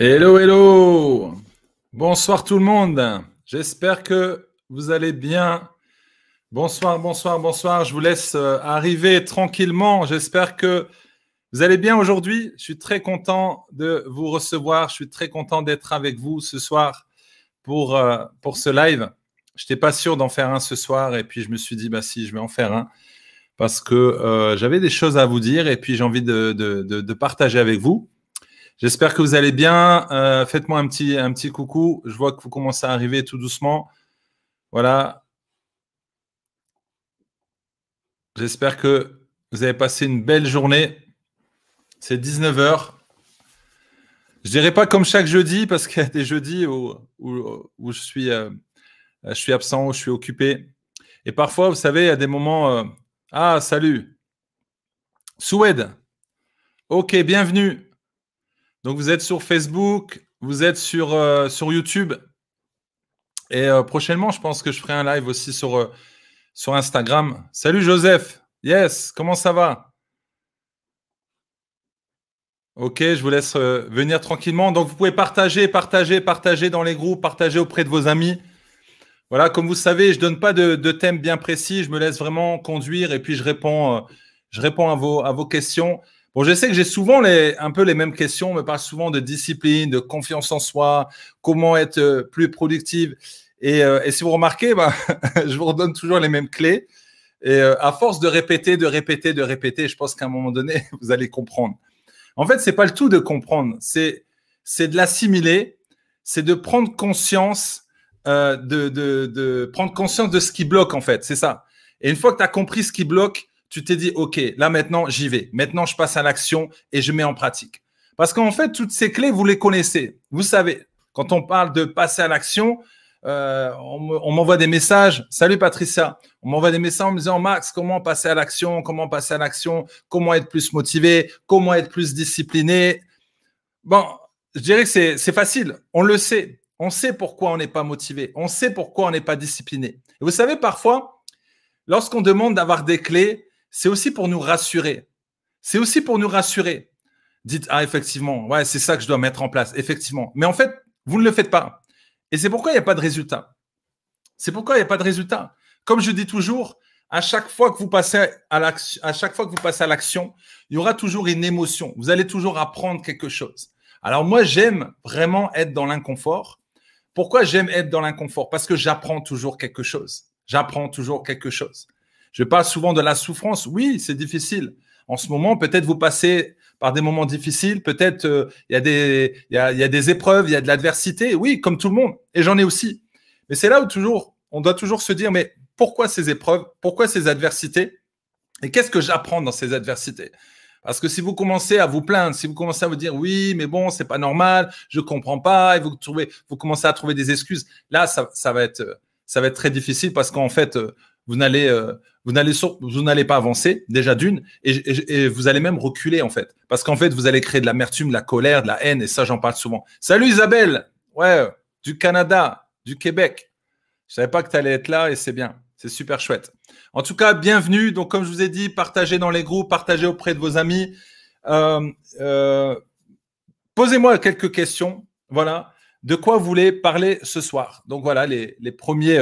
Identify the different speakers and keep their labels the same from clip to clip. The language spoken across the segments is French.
Speaker 1: Hello, hello. Bonsoir tout le monde. J'espère que vous allez bien. Bonsoir, bonsoir, bonsoir. Je vous laisse euh, arriver tranquillement. J'espère que vous allez bien aujourd'hui. Je suis très content de vous recevoir. Je suis très content d'être avec vous ce soir pour, euh, pour ce live. Je n'étais pas sûr d'en faire un ce soir et puis je me suis dit, bah si, je vais en faire un parce que euh, j'avais des choses à vous dire et puis j'ai envie de, de, de partager avec vous. J'espère que vous allez bien. Euh, faites-moi un petit, un petit coucou. Je vois que vous commencez à arriver tout doucement. Voilà. J'espère que vous avez passé une belle journée. C'est 19h. Je dirais pas comme chaque jeudi, parce qu'il y a des jeudis où, où, je, suis, euh, je suis absent, où je suis occupé. Et parfois, vous savez, il y a des moments. Euh, ah, salut. Soued. Ok, bienvenue. Donc vous êtes sur Facebook, vous êtes sur, euh, sur YouTube. Et euh, prochainement, je pense que je ferai un live aussi sur, euh, sur Instagram. Salut Joseph. Yes, comment ça va? Ok, je vous laisse venir tranquillement. Donc vous pouvez partager, partager, partager dans les groupes, partager auprès de vos amis. Voilà, comme vous savez, je ne donne pas de, thème bien précis. Je me laisse vraiment conduire et puis je réponds, je réponds à, vos, à vos questions. Bon, je sais que j'ai souvent les, un peu les mêmes questions. On me parle souvent de discipline, de confiance en soi, comment être euh, plus productive. Et, euh, et si vous remarquez, bah, je vous redonne toujours les mêmes clés. Et euh, à force de répéter, de répéter, de répéter, je pense qu'à un moment donné, vous allez comprendre. En fait, c'est pas le tout de comprendre, c'est c'est de l'assimiler, c'est de prendre conscience, euh, de, de, de prendre conscience de ce qui bloque en fait. C'est ça. Et une fois que tu as compris ce qui bloque, tu t'es dit, OK, là maintenant, j'y vais. Maintenant, je passe à l'action et je mets en pratique. Parce qu'en fait, toutes ces clés, vous les connaissez. Vous savez, quand on parle de passer à l'action, euh, on m'envoie des messages. Salut Patricia. On m'envoie des messages en me disant, Max, comment passer à l'action? Comment passer à l'action? Comment être plus motivé? Comment être plus discipliné? Bon, je dirais que c'est facile. On le sait. On sait pourquoi on n'est pas motivé. On sait pourquoi on n'est pas discipliné. Et vous savez, parfois, lorsqu'on demande d'avoir des clés, c'est aussi pour nous rassurer. C'est aussi pour nous rassurer. Dites, ah, effectivement, ouais, c'est ça que je dois mettre en place, effectivement. Mais en fait, vous ne le faites pas. Et c'est pourquoi il n'y a pas de résultat. C'est pourquoi il n'y a pas de résultat. Comme je dis toujours, à chaque fois que vous passez à l'action, à chaque fois que vous passez à l'action, il y aura toujours une émotion. Vous allez toujours apprendre quelque chose. Alors moi, j'aime vraiment être dans l'inconfort. Pourquoi j'aime être dans l'inconfort? Parce que j'apprends toujours quelque chose. J'apprends toujours quelque chose. Je parle souvent de la souffrance. Oui, c'est difficile. En ce moment, peut-être vous passez par des moments difficiles, peut-être euh, il y, a des, y, a, y a des épreuves, il y a de l'adversité. Oui, comme tout le monde. Et j'en ai aussi. Mais c'est là où toujours, on doit toujours se dire, mais pourquoi ces épreuves? Pourquoi ces adversités? Et qu'est-ce que j'apprends dans ces adversités? Parce que si vous commencez à vous plaindre, si vous commencez à vous dire oui, mais bon, c'est pas normal, je comprends pas, et vous trouvez, vous commencez à trouver des excuses, là, ça, ça va être, ça va être très difficile parce qu'en fait, vous n'allez, euh, vous n'allez, pas avancer déjà d'une, et, vous allez même reculer en fait, parce qu'en fait vous allez créer de l'amertume, de la colère, de la haine, et ça j'en parle souvent. Salut Isabelle, ouais, du Canada, du Québec. Je savais pas que tu allais être là et c'est bien, c'est super chouette. En tout cas, bienvenue. Donc comme je vous ai dit, partagez dans les groupes, partagez auprès de vos amis. Euh, euh, posez-moi quelques questions. Voilà, de quoi vous voulez parler ce soir? Donc voilà les premiers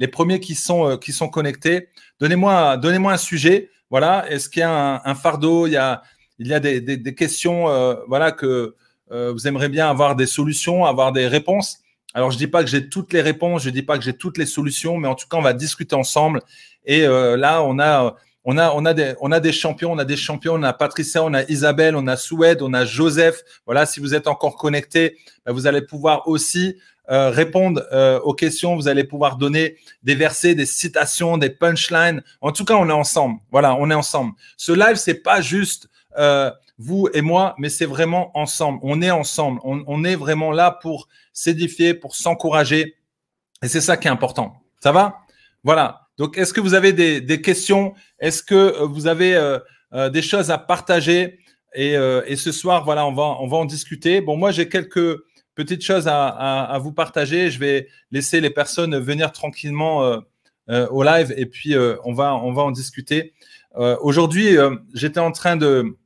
Speaker 1: les premiers qui sont, euh, connectés. Donnez-moi donnez un sujet. Voilà, est-ce qu'il y a un, fardeau? Il y a, des, questions euh, voilà, que euh, vous aimeriez bien avoir des solutions, avoir des réponses. Alors, je ne dis pas que j'ai toutes les réponses, je ne dis pas que j'ai toutes les solutions, mais en tout cas, on va discuter ensemble. Et là, on a, des, champions, on a des champions, on a Patricia, on a Isabelle, on a Soued, on a Joseph. Voilà, si vous êtes encore connectés, ben, vous allez pouvoir aussi euh, répondre euh, aux questions. Vous allez pouvoir donner des versets, des citations, des punchlines. En tout cas, on est ensemble. Voilà, on est ensemble. Ce live, c'est pas juste euh, vous et moi, mais c'est vraiment ensemble. On est ensemble. On, est vraiment là pour s'édifier, pour s'encourager. Et c'est ça qui est important. Ça va? Voilà. Donc, est-ce que vous avez des, des questions? Est-ce que vous avez des choses à partager? Et, et, ce soir, voilà, on va, on va en discuter. Bon, moi, j'ai quelques petite chose à, vous partager. Je vais laisser les personnes venir tranquillement euh, euh, au live et puis euh, on, va, on va en discuter. Aujourd'hui, j'étais en train de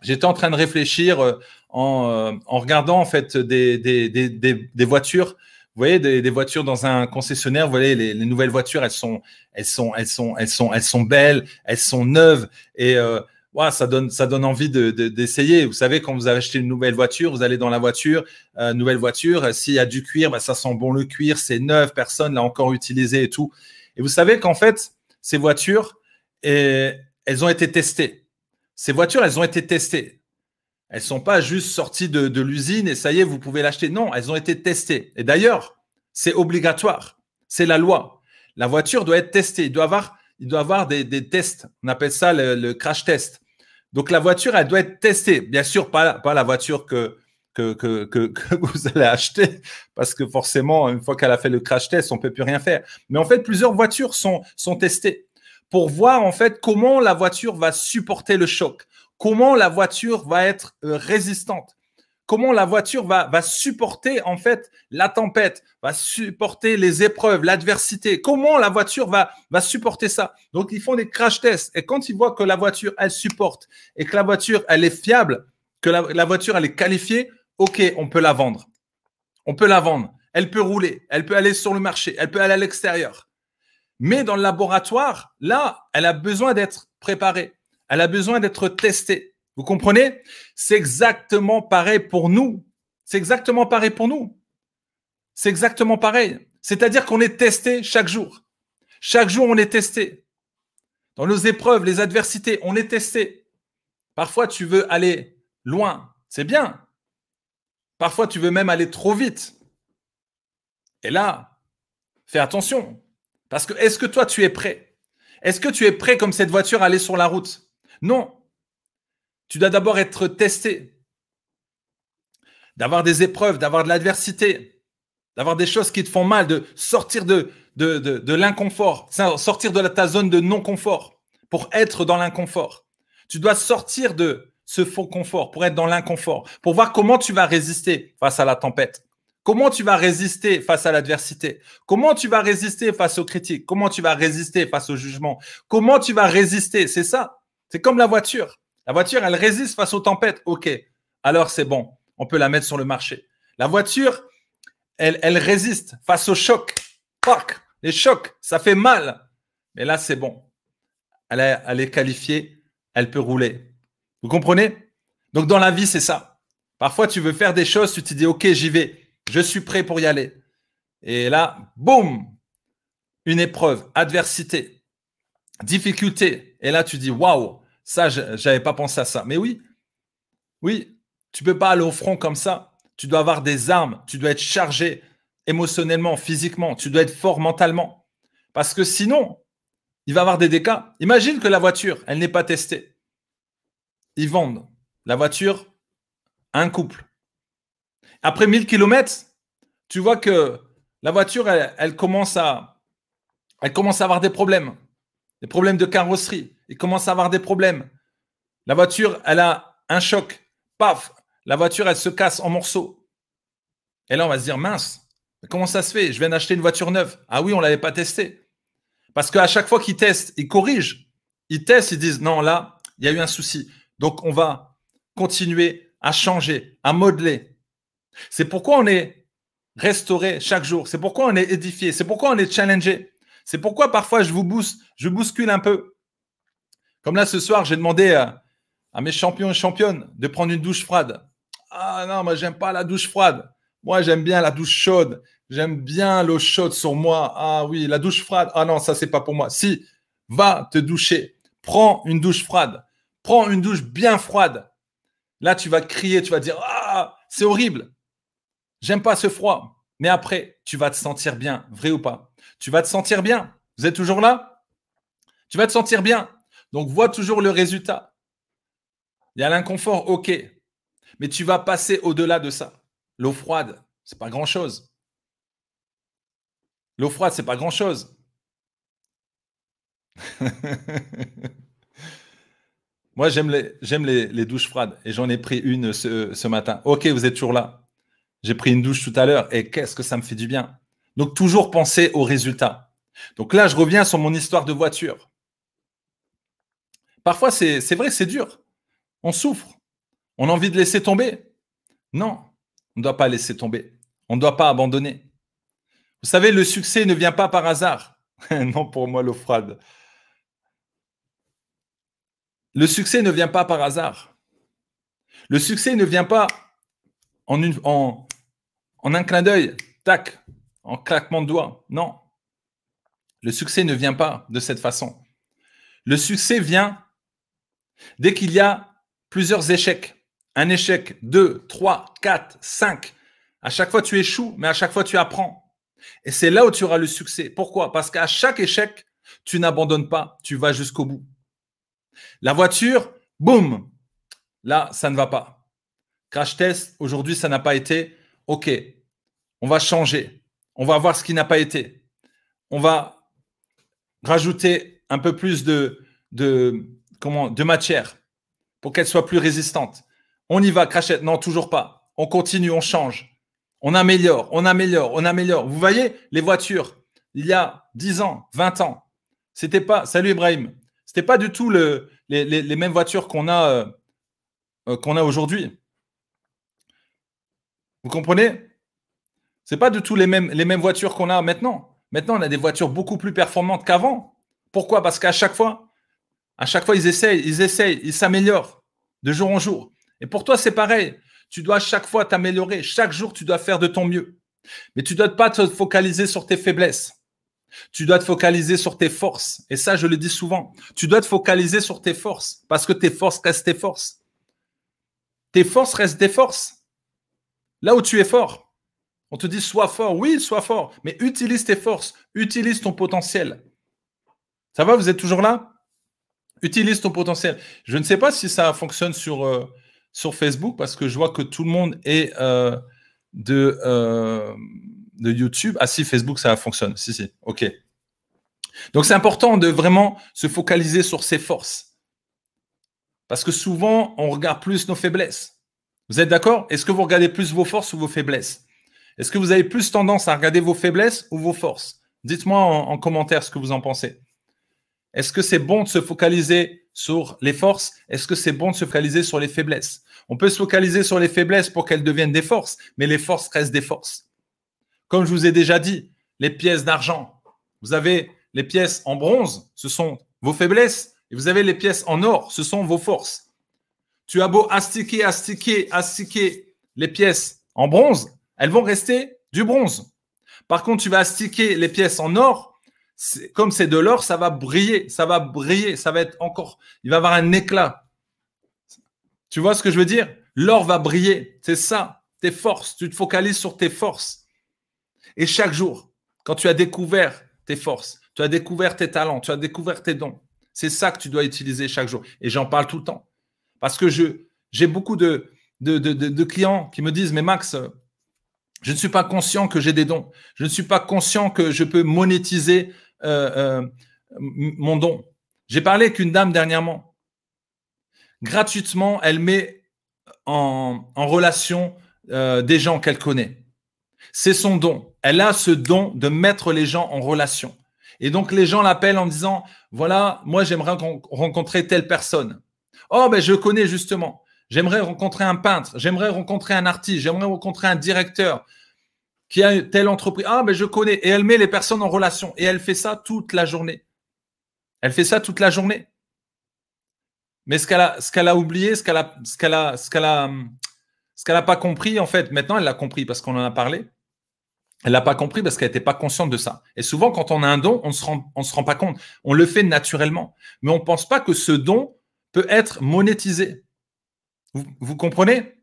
Speaker 1: j'étais en train de réfléchir en, regardant en fait des, des, voitures. Vous voyez des, voitures dans un concessionnaire. Vous voyez les, nouvelles voitures, elles sont, elles sont, elles sont, elles sont, elles sont belles, elles sont neuves et ça donne, ça donne envie d'essayer. vous savez, quand vous acheté une nouvelle voiture, vous allez dans la voiture, euh, nouvelle voiture, s'il y a du cuir, bah, ça sent bon le cuir, c'est neuf, personne l'a encore utilisé et tout. Et vous savez qu'en fait, ces voitures, elles ont été testées. Ces voitures, elles ont été testées. Elles sont pas juste sorties de, de l'usine et ça y est, vous pouvez l'acheter. Non, elles ont été testées. Et d'ailleurs, c'est obligatoire. C'est la loi. La voiture doit être testée. Doit avoir il doit avoir des, tests. On appelle ça le, crash test. Donc la voiture, elle doit être testée. Bien sûr, pas, la voiture que, vous allez acheter, parce que forcément, une fois qu'elle a fait le crash test, on ne peut plus rien faire. Mais en fait, plusieurs voitures sont, sont testées pour voir en fait comment la voiture va supporter le choc, comment la voiture va être euh, résistante comment la voiture va, va supporter en fait la tempête, va supporter les épreuves, l'adversité. Comment la voiture va, va supporter ça? Donc, ils font des crash tests. Et quand ils voient que la voiture, elle supporte et que la voiture, elle est fiable, que la, la voiture, elle est qualifiée, OK, on peut la vendre. On peut la vendre. Elle peut rouler. Elle peut aller sur le marché. Elle peut aller à l'extérieur. Mais dans le laboratoire, là, elle a besoin d'être préparée. Elle a besoin d'être testée. Vous comprenez? C'est exactement pareil pour nous. C'est exactement pareil pour nous. C'est exactement pareil. C'est-à-dire qu'on est testé chaque jour. Chaque jour, on est testé. Dans nos épreuves, les adversités, on est testé. Parfois, tu veux aller loin. C'est bien. Parfois, tu veux même aller trop vite. Et là, fais attention. Parce que est-ce que toi, tu es prêt? Est-ce que tu es prêt comme cette voiture à aller sur la route? Non. Tu dois d'abord être testé, d'avoir des épreuves, d'avoir de l'adversité, d'avoir des choses qui te font mal, de sortir de, de, de, l'inconfort, sortir de ta zone de non-confort pour être dans l'inconfort. Tu dois sortir de ce faux confort pour être dans l'inconfort, pour voir comment tu vas résister face à la tempête. Comment tu vas résister face à l'adversité? Comment tu vas résister face aux critiques? Comment tu vas résister face au jugement? Comment tu vas résister? C'est ça. C'est comme la voiture. La voiture, elle résiste face aux tempêtes. OK, alors c'est bon, on peut la mettre sur le marché. La voiture, elle, résiste face aux chocs. Les chocs, ça fait mal. Mais là, c'est bon. Elle est, elle est qualifiée, elle peut rouler. Vous comprenez? Donc dans la vie, c'est ça. Parfois, tu veux faire des choses, tu te dis, OK, j'y vais. Je suis prêt pour y aller. Et là, boum, une épreuve, adversité, difficulté. Et là, tu dis, waouh, ça, je n'avais pas pensé à ça. Mais oui, oui, tu peux pas aller au front comme ça. Tu dois avoir des armes. Tu dois être chargé émotionnellement, physiquement. Tu dois être fort mentalement. Parce que sinon, il va avoir des dégâts. Imagine que la voiture, elle n'est pas testée. Ils vendent la voiture à un couple. Après 1000 km, tu vois que la voiture, elle, commence à, elle commence à avoir des problèmes. Des problèmes de carrosserie il commence à avoir des problèmes. La voiture, elle a un choc. Paf, la voiture, elle se casse en morceaux. Et là, on va se dire, mince, comment ça se fait? Je viens d'acheter une voiture neuve. Ah oui, on ne l'avait pas testée. Parce qu'à chaque fois qu'ils testent, ils corrigent. Ils testent, ils disent, non, là, il y a eu un souci. Donc, on va continuer à changer, à modeler. C'est pourquoi on est restauré chaque jour. C'est pourquoi on est édifié. C'est pourquoi on est challengé. C'est pourquoi parfois je vous booste, je bouscule un peu. Comme là, ce soir, j'ai demandé à, mes champions et championnes de prendre une douche froide. Ah non, moi, j'aime pas la douche froide. Moi, j'aime bien la douche chaude. J'aime bien l'eau chaude sur moi. Ah oui, la douche froide. Ah non, ça, c'est pas pour moi. Si, va te doucher. Prends une douche froide. Prends une douche bien froide. Là, tu vas crier, tu vas dire Ah, c'est horrible. J'aime pas ce froid. Mais après, tu vas te sentir bien, vrai ou pas Tu vas te sentir bien. Vous êtes toujours là? Tu vas te sentir bien. Donc, vois toujours le résultat. Il y a l'inconfort, ok. Mais tu vas passer au-delà de ça. L'eau froide, c'est pas grand-chose. L'eau froide, c'est pas grand-chose. Moi, j'aime les, douches froides et j'en ai pris une ce, ce matin. Ok, vous êtes toujours là. J'ai pris une douche tout à l'heure et qu'est-ce que ça me fait du bien. Donc, toujours penser au résultat. Donc là, je reviens sur mon histoire de voiture. Parfois, c'est vrai, c'est dur. On souffre. On a envie de laisser tomber. Non, on ne doit pas laisser tomber. On ne doit pas abandonner. Vous savez, le succès ne vient pas par hasard. non, pour moi, l'eau froide. Le succès ne vient pas par hasard. Le succès ne vient pas en, une, en, en un clin d'œil, tac, en claquement de doigts. Non. Le succès ne vient pas de cette façon. Le succès vient dès qu'il y a plusieurs échecs. Un échec, deux, trois, quatre, cinq. À chaque fois, tu échoues, mais à chaque fois, tu apprends. Et c'est là où tu auras le succès. Pourquoi? Parce qu'à chaque échec, tu n'abandonnes pas, tu vas jusqu'au bout. La voiture, boum, là, ça ne va pas. Crash test, aujourd'hui, ça n'a pas été. OK, on va changer. On va voir ce qui n'a pas été. On va rajouter un peu plus de, comment, de matière pour qu'elle soit plus résistante. On y va, crachette. Non, toujours pas. On continue, on change. On améliore, on améliore, on améliore. Vous voyez, les voitures, il y a 10 ans, 20 ans, c'était pas, salut Ibrahim, c'était pas du tout le, les, mêmes voitures qu'on a, euh, euh, qu'on a aujourd'hui. Vous comprenez? C'est pas du tout les mêmes, les mêmes voitures qu'on a maintenant. Maintenant, on a des voitures beaucoup plus performantes qu'avant. Pourquoi? Parce qu'à chaque fois, à chaque fois, ils essayent, ils essayent, ils s'améliorent de jour en jour. Et pour toi, c'est pareil. Tu dois chaque fois t'améliorer. Chaque jour, tu dois faire de ton mieux. Mais tu ne dois pas te focaliser sur tes faiblesses. Tu dois te focaliser sur tes forces. Et ça, je le dis souvent. Tu dois te focaliser sur tes forces parce que tes forces restent tes forces. Tes forces restent des forces. Là où tu es fort, on te dit sois fort. Oui, sois fort. Mais utilise tes forces. Utilise ton potentiel. Ça va Vous êtes toujours là? Utilise ton potentiel. Je ne sais pas si ça fonctionne sur, euh, Facebook parce que je vois que tout le monde est euh, de, euh, de YouTube. Ah si, Facebook, ça fonctionne. Si, si, ok. Donc c'est important de vraiment se focaliser sur ses forces. Parce que souvent, on regarde plus nos faiblesses. Vous êtes d'accord? Est-ce que vous regardez plus vos forces ou vos faiblesses? Est-ce que vous avez plus tendance à regarder vos faiblesses ou vos forces? Dites-moi en commentaire ce que vous en pensez. Est-ce que c'est bon de se focaliser sur les forces? Est-ce que c'est bon de se focaliser sur les faiblesses? On peut se focaliser sur les faiblesses pour qu'elles deviennent des forces, mais les forces restent des forces. Comme je vous ai déjà dit, les pièces d'argent, vous avez les pièces en bronze, ce sont vos faiblesses, et vous avez les pièces en or, ce sont vos forces. Tu as beau astiquer, astiquer, astiquer les pièces en bronze, elles vont rester du bronze. Par contre, tu vas astiquer les pièces en or, comme c'est de l'or, ça va briller, ça va briller, ça va être encore, il va avoir un éclat. Tu vois ce que je veux dire? L'or va briller, c'est ça, tes forces, tu te focalises sur tes forces. Et chaque jour, quand tu as découvert tes forces, tu as découvert tes talents, tu as découvert tes dons, c'est ça que tu dois utiliser chaque jour. Et j'en parle tout le temps. Parce que je, j'ai beaucoup de, de, de clients qui me disent, mais Max, je ne suis pas conscient que j'ai des dons. Je ne suis pas conscient que je peux monétiser euh, euh, mon don. J'ai parlé avec une dame dernièrement. Gratuitement, elle met en, relation euh, des gens qu'elle connaît. C'est son don. Elle a ce don de mettre les gens en relation. Et donc, les gens l'appellent en disant, voilà, moi, j'aimerais rencontrer telle personne. Oh, ben, je connais justement. J'aimerais rencontrer un peintre. J'aimerais rencontrer un artiste. J'aimerais rencontrer un directeur qui a telle entreprise. Ah, mais je connais. Et elle met les personnes en relation. Et elle fait ça toute la journée. Elle fait ça toute la journée. Mais ce qu'elle a, oublié, ce qu'elle a, n'a pas compris, en fait, maintenant elle l'a compris parce qu'on en a parlé. Elle l'a pas compris parce qu'elle n'était pas consciente de ça. Et souvent, quand on a un don, on ne se rend, on se rend pas compte. On le fait naturellement. Mais on ne pense pas que ce don peut être monétisé. Vous, comprenez?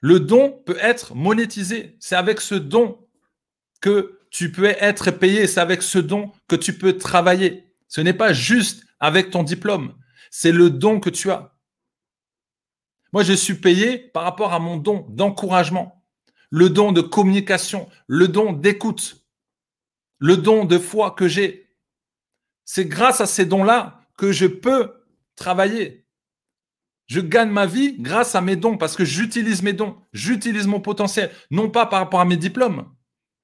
Speaker 1: Le don peut être monétisé. C'est avec ce don que tu peux être payé. C'est avec ce don que tu peux travailler. Ce n'est pas juste avec ton diplôme. C'est le don que tu as. Moi, je suis payé par rapport à mon don d'encouragement, le don de communication, le don d'écoute, le don de foi que j'ai. C'est grâce à ces dons-là que je peux travailler. Je gagne ma vie grâce à mes dons parce que j'utilise mes dons, j'utilise mon potentiel, non pas par rapport à mes diplômes,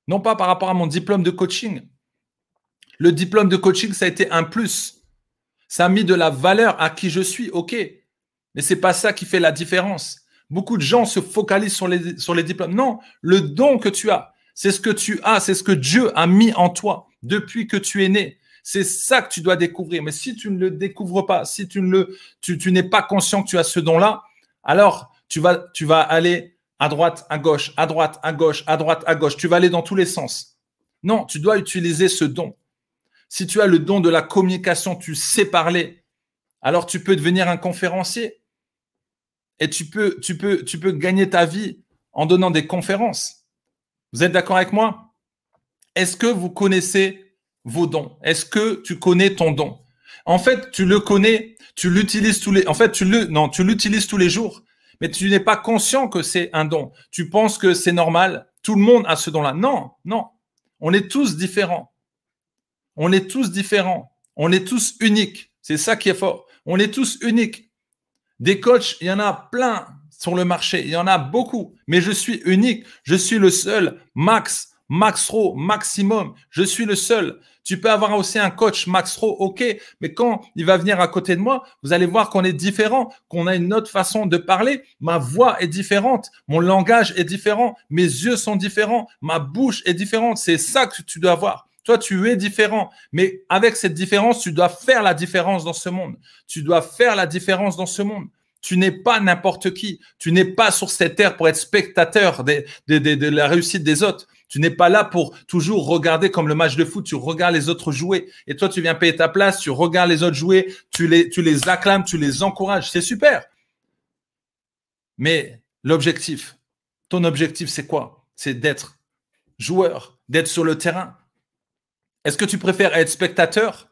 Speaker 1: non pas par rapport à mon diplôme de coaching. Le diplôme de coaching, ça a été un plus. Ça a mis de la valeur à qui je suis, ok. Mais c'est pas ça qui fait la différence. Beaucoup de gens se focalisent sur les, sur les diplômes. Non, le don que tu as, c'est ce que tu as, c'est ce que Dieu a mis en toi depuis que tu es né. C'est ça que tu dois découvrir. Mais si tu ne le découvres pas, si tu n'es pas conscient que tu as ce don-là, alors tu vas, aller à droite, à gauche, à droite, à gauche, à droite, à gauche. Tu vas aller dans tous les sens. Non, tu dois utiliser ce don. Si tu as le don de la communication, tu sais parler, alors tu peux devenir un conférencier. Et tu peux gagner ta vie en donnant des conférences. Vous êtes d'accord avec moi? Est-ce que vous connaissez vos dons Est-ce que tu connais ton don? En fait, tu le connais, tu l'utilises tous les en fait, tu le non, tous les jours, mais tu n'es pas conscient que c'est un don. Tu penses que c'est normal, tout le monde a ce don-là. Non, non. On est tous différents. On est tous différents. On est tous uniques. C'est ça qui est fort. On est tous uniques. Des coachs, il y en a plein sur le marché. Il y en a beaucoup, mais je suis unique. Je suis le seul. Max, Max Ro, maximum. Je suis le seul. Tu peux avoir aussi un coach Max Ro, ok, mais quand il va venir à côté de moi, vous allez voir qu'on est différent, qu'on a une autre façon de parler. Ma voix est différente, mon langage est différent, mes yeux sont différents, ma bouche est différente. C'est ça que tu dois voir. Toi, tu es différent, mais avec cette différence, tu dois faire la différence dans ce monde. Tu dois faire la différence dans ce monde. Tu n'es pas n'importe qui. Tu n'es pas sur cette terre pour être spectateur de, la réussite des autres. Tu n'es pas là pour toujours regarder comme le match de foot. Tu regardes les autres jouer. Et toi, tu viens payer ta place. Tu regardes les autres jouer. Tu les, tu les acclames. Tu les encourages. C'est super. Mais l'objectif, ton objectif, c'est quoi? C'est d'être joueur, d'être sur le terrain. Est-ce que tu préfères être spectateur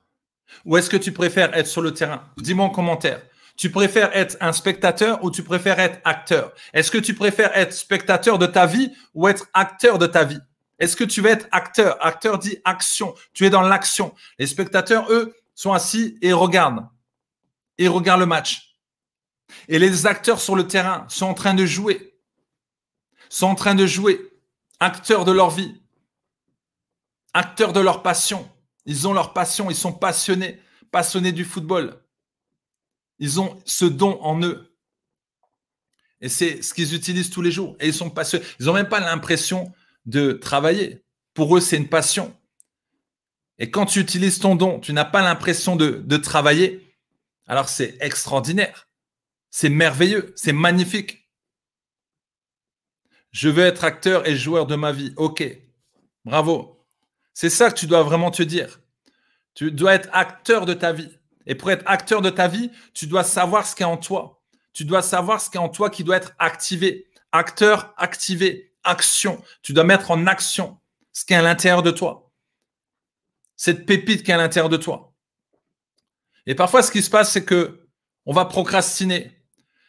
Speaker 1: ou est-ce que tu préfères être sur le terrain? Dis-moi en commentaire. Tu préfères être un spectateur ou tu préfères être acteur? Est-ce que tu préfères être spectateur de ta vie ou être acteur de ta vie? Est-ce que tu veux être acteur? Acteur dit action. Tu es dans l'action. Les spectateurs, eux, sont assis et regardent. Et regardent le match. Et les acteurs sur le terrain sont en train de jouer. Sont en train de jouer. Acteurs de leur vie. Acteurs de leur passion. Ils ont leur passion. Ils sont passionnés. Passionnés du football. Ils ont ce don en eux. Et c'est ce qu'ils utilisent tous les jours. Et ils sont passionnés. Ils n'ont même pas l'impression de travailler. Pour eux, c'est une passion. Et quand tu utilises ton don, tu n'as pas l'impression de, de travailler. Alors c'est extraordinaire. C'est merveilleux. C'est magnifique. Je veux être acteur et joueur de ma vie. OK. Bravo. C'est ça que tu dois vraiment te dire. Tu dois être acteur de ta vie. Et pour être acteur de ta vie, tu dois savoir ce qui est en toi. Tu dois savoir ce qui est en toi qui doit être activé. Acteur, activé, action. Tu dois mettre en action ce qui est à l'intérieur de toi. Cette pépite qui est à l'intérieur de toi. Et parfois, ce qui se passe, c'est que on va procrastiner.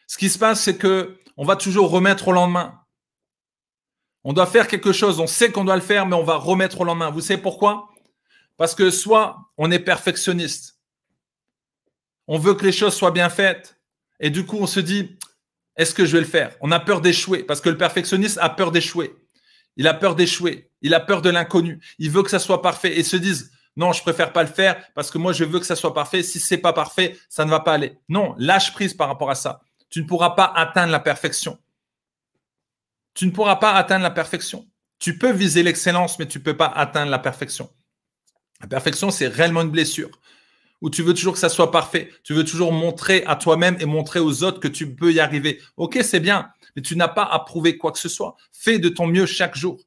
Speaker 1: Ce qui se passe, c'est que on va toujours remettre au lendemain. On doit faire quelque chose, on sait qu'on doit le faire, mais on va remettre au lendemain. Vous savez pourquoi? Parce que soit on est perfectionniste, on veut que les choses soient bien faites. Et du coup, on se dit, est-ce que je vais le faire? On a peur d'échouer parce que le perfectionniste a peur d'échouer. Il a peur d'échouer. Il a peur de l'inconnu. Il veut que ça soit parfait et se disent, non, je préfère pas le faire parce que moi, je veux que ça soit parfait. Si c'est pas parfait, ça ne va pas aller. Non, lâche prise par rapport à ça. Tu ne pourras pas atteindre la perfection. Tu ne pourras pas atteindre la perfection. Tu peux viser l'excellence, mais tu ne peux pas atteindre la perfection. La perfection, c'est réellement une blessure où tu veux toujours que ça soit parfait? Tu veux toujours montrer à toi-même et montrer aux autres que tu peux y arriver? Ok, c'est bien, mais tu n'as pas à prouver quoi que ce soit. Fais de ton mieux chaque jour.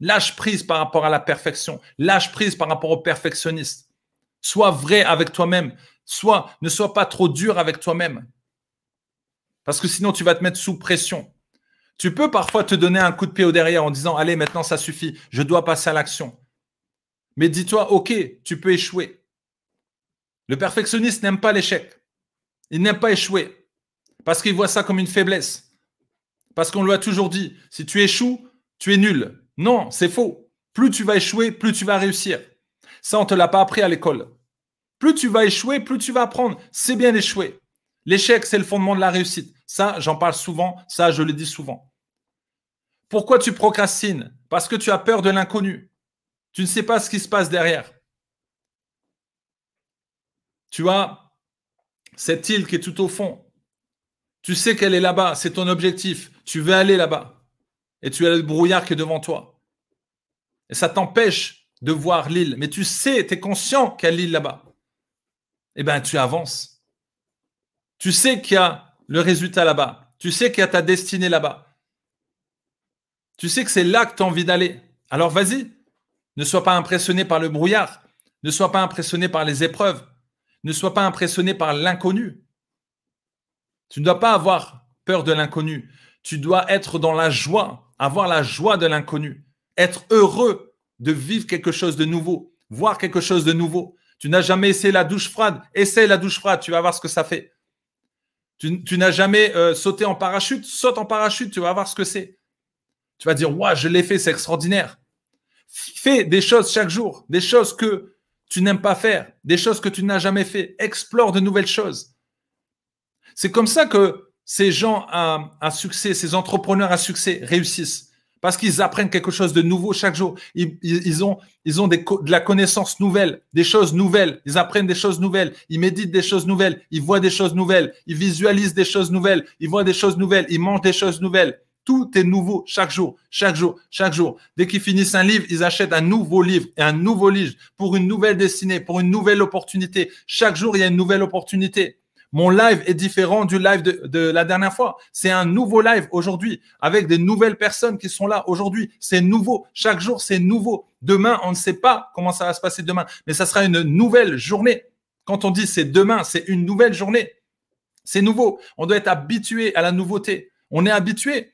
Speaker 1: Lâche prise par rapport à la perfection. Lâche prise par rapport au perfectionniste. Sois vrai avec toi-même. Sois, ne sois pas trop dur avec toi-même. Parce que sinon, tu vas te mettre sous pression. Tu peux parfois te donner un coup de pied au derrière en disant, allez, maintenant, ça suffit. Je dois passer à l'action. Mais dis-toi, OK, tu peux échouer. Le perfectionniste n'aime pas l'échec. Il n'aime pas échouer. Parce qu'il voit ça comme une faiblesse. Parce qu'on lui a toujours dit, si tu échoues, tu es nul. Non, c'est faux. Plus tu vas échouer, plus tu vas réussir. Ça, on ne te l'a pas appris à l'école. Plus tu vas échouer, plus tu vas apprendre. C'est bien d'échouer. L'échec, c'est le fondement de la réussite. Ça, j'en parle souvent. Ça, je le dis souvent. Pourquoi tu procrastines? Parce que tu as peur de l'inconnu. Tu ne sais pas ce qui se passe derrière. Tu as cette île qui est tout au fond. Tu sais qu'elle est là-bas, c'est ton objectif. Tu veux aller là-bas. Et tu as le brouillard qui est devant toi. Et ça t'empêche de voir l'île. Mais tu sais, tu es conscient qu'il y a l'île là-bas. Eh bien, tu avances. Tu sais qu'il y a le résultat là-bas. Tu sais qu'il y a ta destinée là-bas. Tu sais que c'est là que tu as envie d'aller. Alors vas-y. Ne sois pas impressionné par le brouillard. Ne sois pas impressionné par les épreuves. Ne sois pas impressionné par l'inconnu. Tu ne dois pas avoir peur de l'inconnu. Tu dois être dans la joie, avoir la joie de l'inconnu, être heureux de vivre quelque chose de nouveau, voir quelque chose de nouveau. Tu n'as jamais essayé la douche froide, essaie la douche froide, tu vas voir ce que ça fait. Tu, n'as jamais euh, sauté en parachute, saute en parachute, tu vas voir ce que c'est. Tu vas dire, ouais, je l'ai fait, c'est extraordinaire. Fais des choses chaque jour, des choses que tu n'aimes pas faire, des choses que tu n'as jamais fait. Explore de nouvelles choses. C'est comme ça que ces gens à, succès, ces entrepreneurs à succès réussissent. Parce qu'ils apprennent quelque chose de nouveau chaque jour. Ils, ont, ils ont de la connaissance nouvelle, des choses nouvelles. Ils apprennent des choses nouvelles. Ils méditent des choses nouvelles. Ils voient des choses nouvelles. Ils visualisent des choses nouvelles. Ils voient des choses nouvelles. Ils mangent des choses nouvelles. Tout est nouveau chaque jour, chaque jour, chaque jour. Dès qu'ils finissent un livre, ils achètent un nouveau livre et un nouveau livre pour une nouvelle destinée, pour une nouvelle opportunité. Chaque jour, il y a une nouvelle opportunité. Mon live est différent du live de, la dernière fois. C'est un nouveau live aujourd'hui avec des nouvelles personnes qui sont là aujourd'hui. C'est nouveau. Chaque jour, c'est nouveau. Demain, on ne sait pas comment ça va se passer demain, mais ça sera une nouvelle journée. Quand on dit c'est demain, c'est une nouvelle journée. C'est nouveau. On doit être habitué à la nouveauté. On est habitué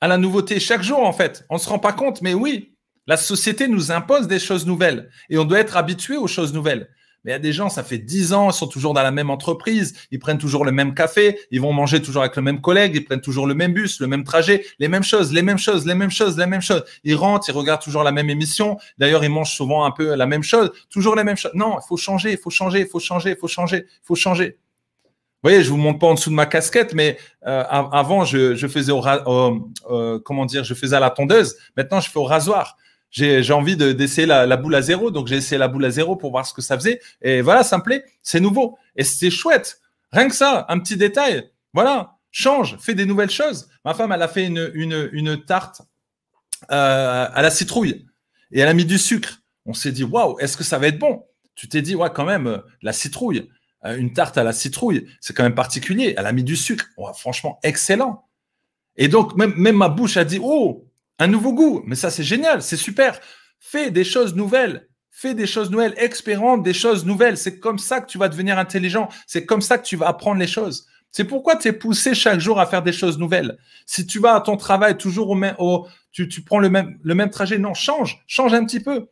Speaker 1: à la nouveauté chaque jour, en fait. On ne se rend pas compte, mais oui, la société nous impose des choses nouvelles et on doit être habitué aux choses nouvelles. Mais il y a des gens, ça fait 10 ans, ils sont toujours dans la même entreprise, ils prennent toujours le même café, ils vont manger toujours avec le même collègue, ils prennent toujours le même bus, le même trajet, les mêmes choses, les mêmes choses, les mêmes choses, les mêmes choses. Ils rentrent, ils regardent toujours la même émission. D'ailleurs, ils mangent souvent un peu la même chose, toujours les mêmes choses. Non, il faut changer, il faut changer, il faut changer, il faut changer, il faut changer. Vous voyez, je vous montre pas en dessous de ma casquette, mais euh, avant, je, faisais au, euh, comment dire, je faisais à la tondeuse. Maintenant, je fais au rasoir j'ai envie d'essayer la, boule à zéro. Donc, j'ai essayé la boule à zéro pour voir ce que ça faisait. Et voilà, ça me plaît. C'est nouveau. Et c'est chouette. Rien que ça, un petit détail. Voilà, change, fais des nouvelles choses. Ma femme, elle a fait une, tarte euh, à la citrouille et elle a mis du sucre. On s'est dit, waouh, est-ce que ça va être bon? Tu t'es dit, ouais, quand même, la citrouille, une tarte à la citrouille, c'est quand même particulier. Elle a mis du sucre. franchement, excellent. Et donc, même, ma bouche a dit, oh, un nouveau goût. Mais ça, c'est génial, c'est super. Fais des choses nouvelles. Fais des choses nouvelles, expérimente des choses nouvelles. C'est comme ça que tu vas devenir intelligent. C'est comme ça que tu vas apprendre les choses. C'est pourquoi tu es poussé chaque jour à faire des choses nouvelles. Si tu vas à ton travail toujours au même, tu, tu prends le même trajet, non, change, change un petit peu.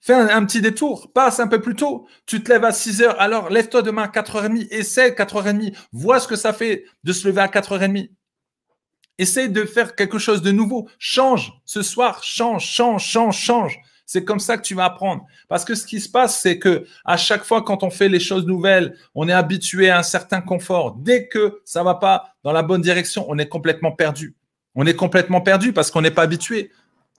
Speaker 1: Fais un, petit détour, passe un peu plus tôt. Tu te lèves à 6 heures, alors lève-toi demain à 4h30, essaie 4h30, vois ce que ça fait de se lever à 4h30. Essaye de faire quelque chose de nouveau. Change. Ce soir, change, change, change, change. C'est comme ça que tu vas apprendre. Parce que ce qui se passe, c'est que à chaque fois quand on fait les choses nouvelles, on est habitué à un certain confort. Dès que ça va pas dans la bonne direction, on est complètement perdu. On est complètement perdu parce qu'on n'est pas habitué.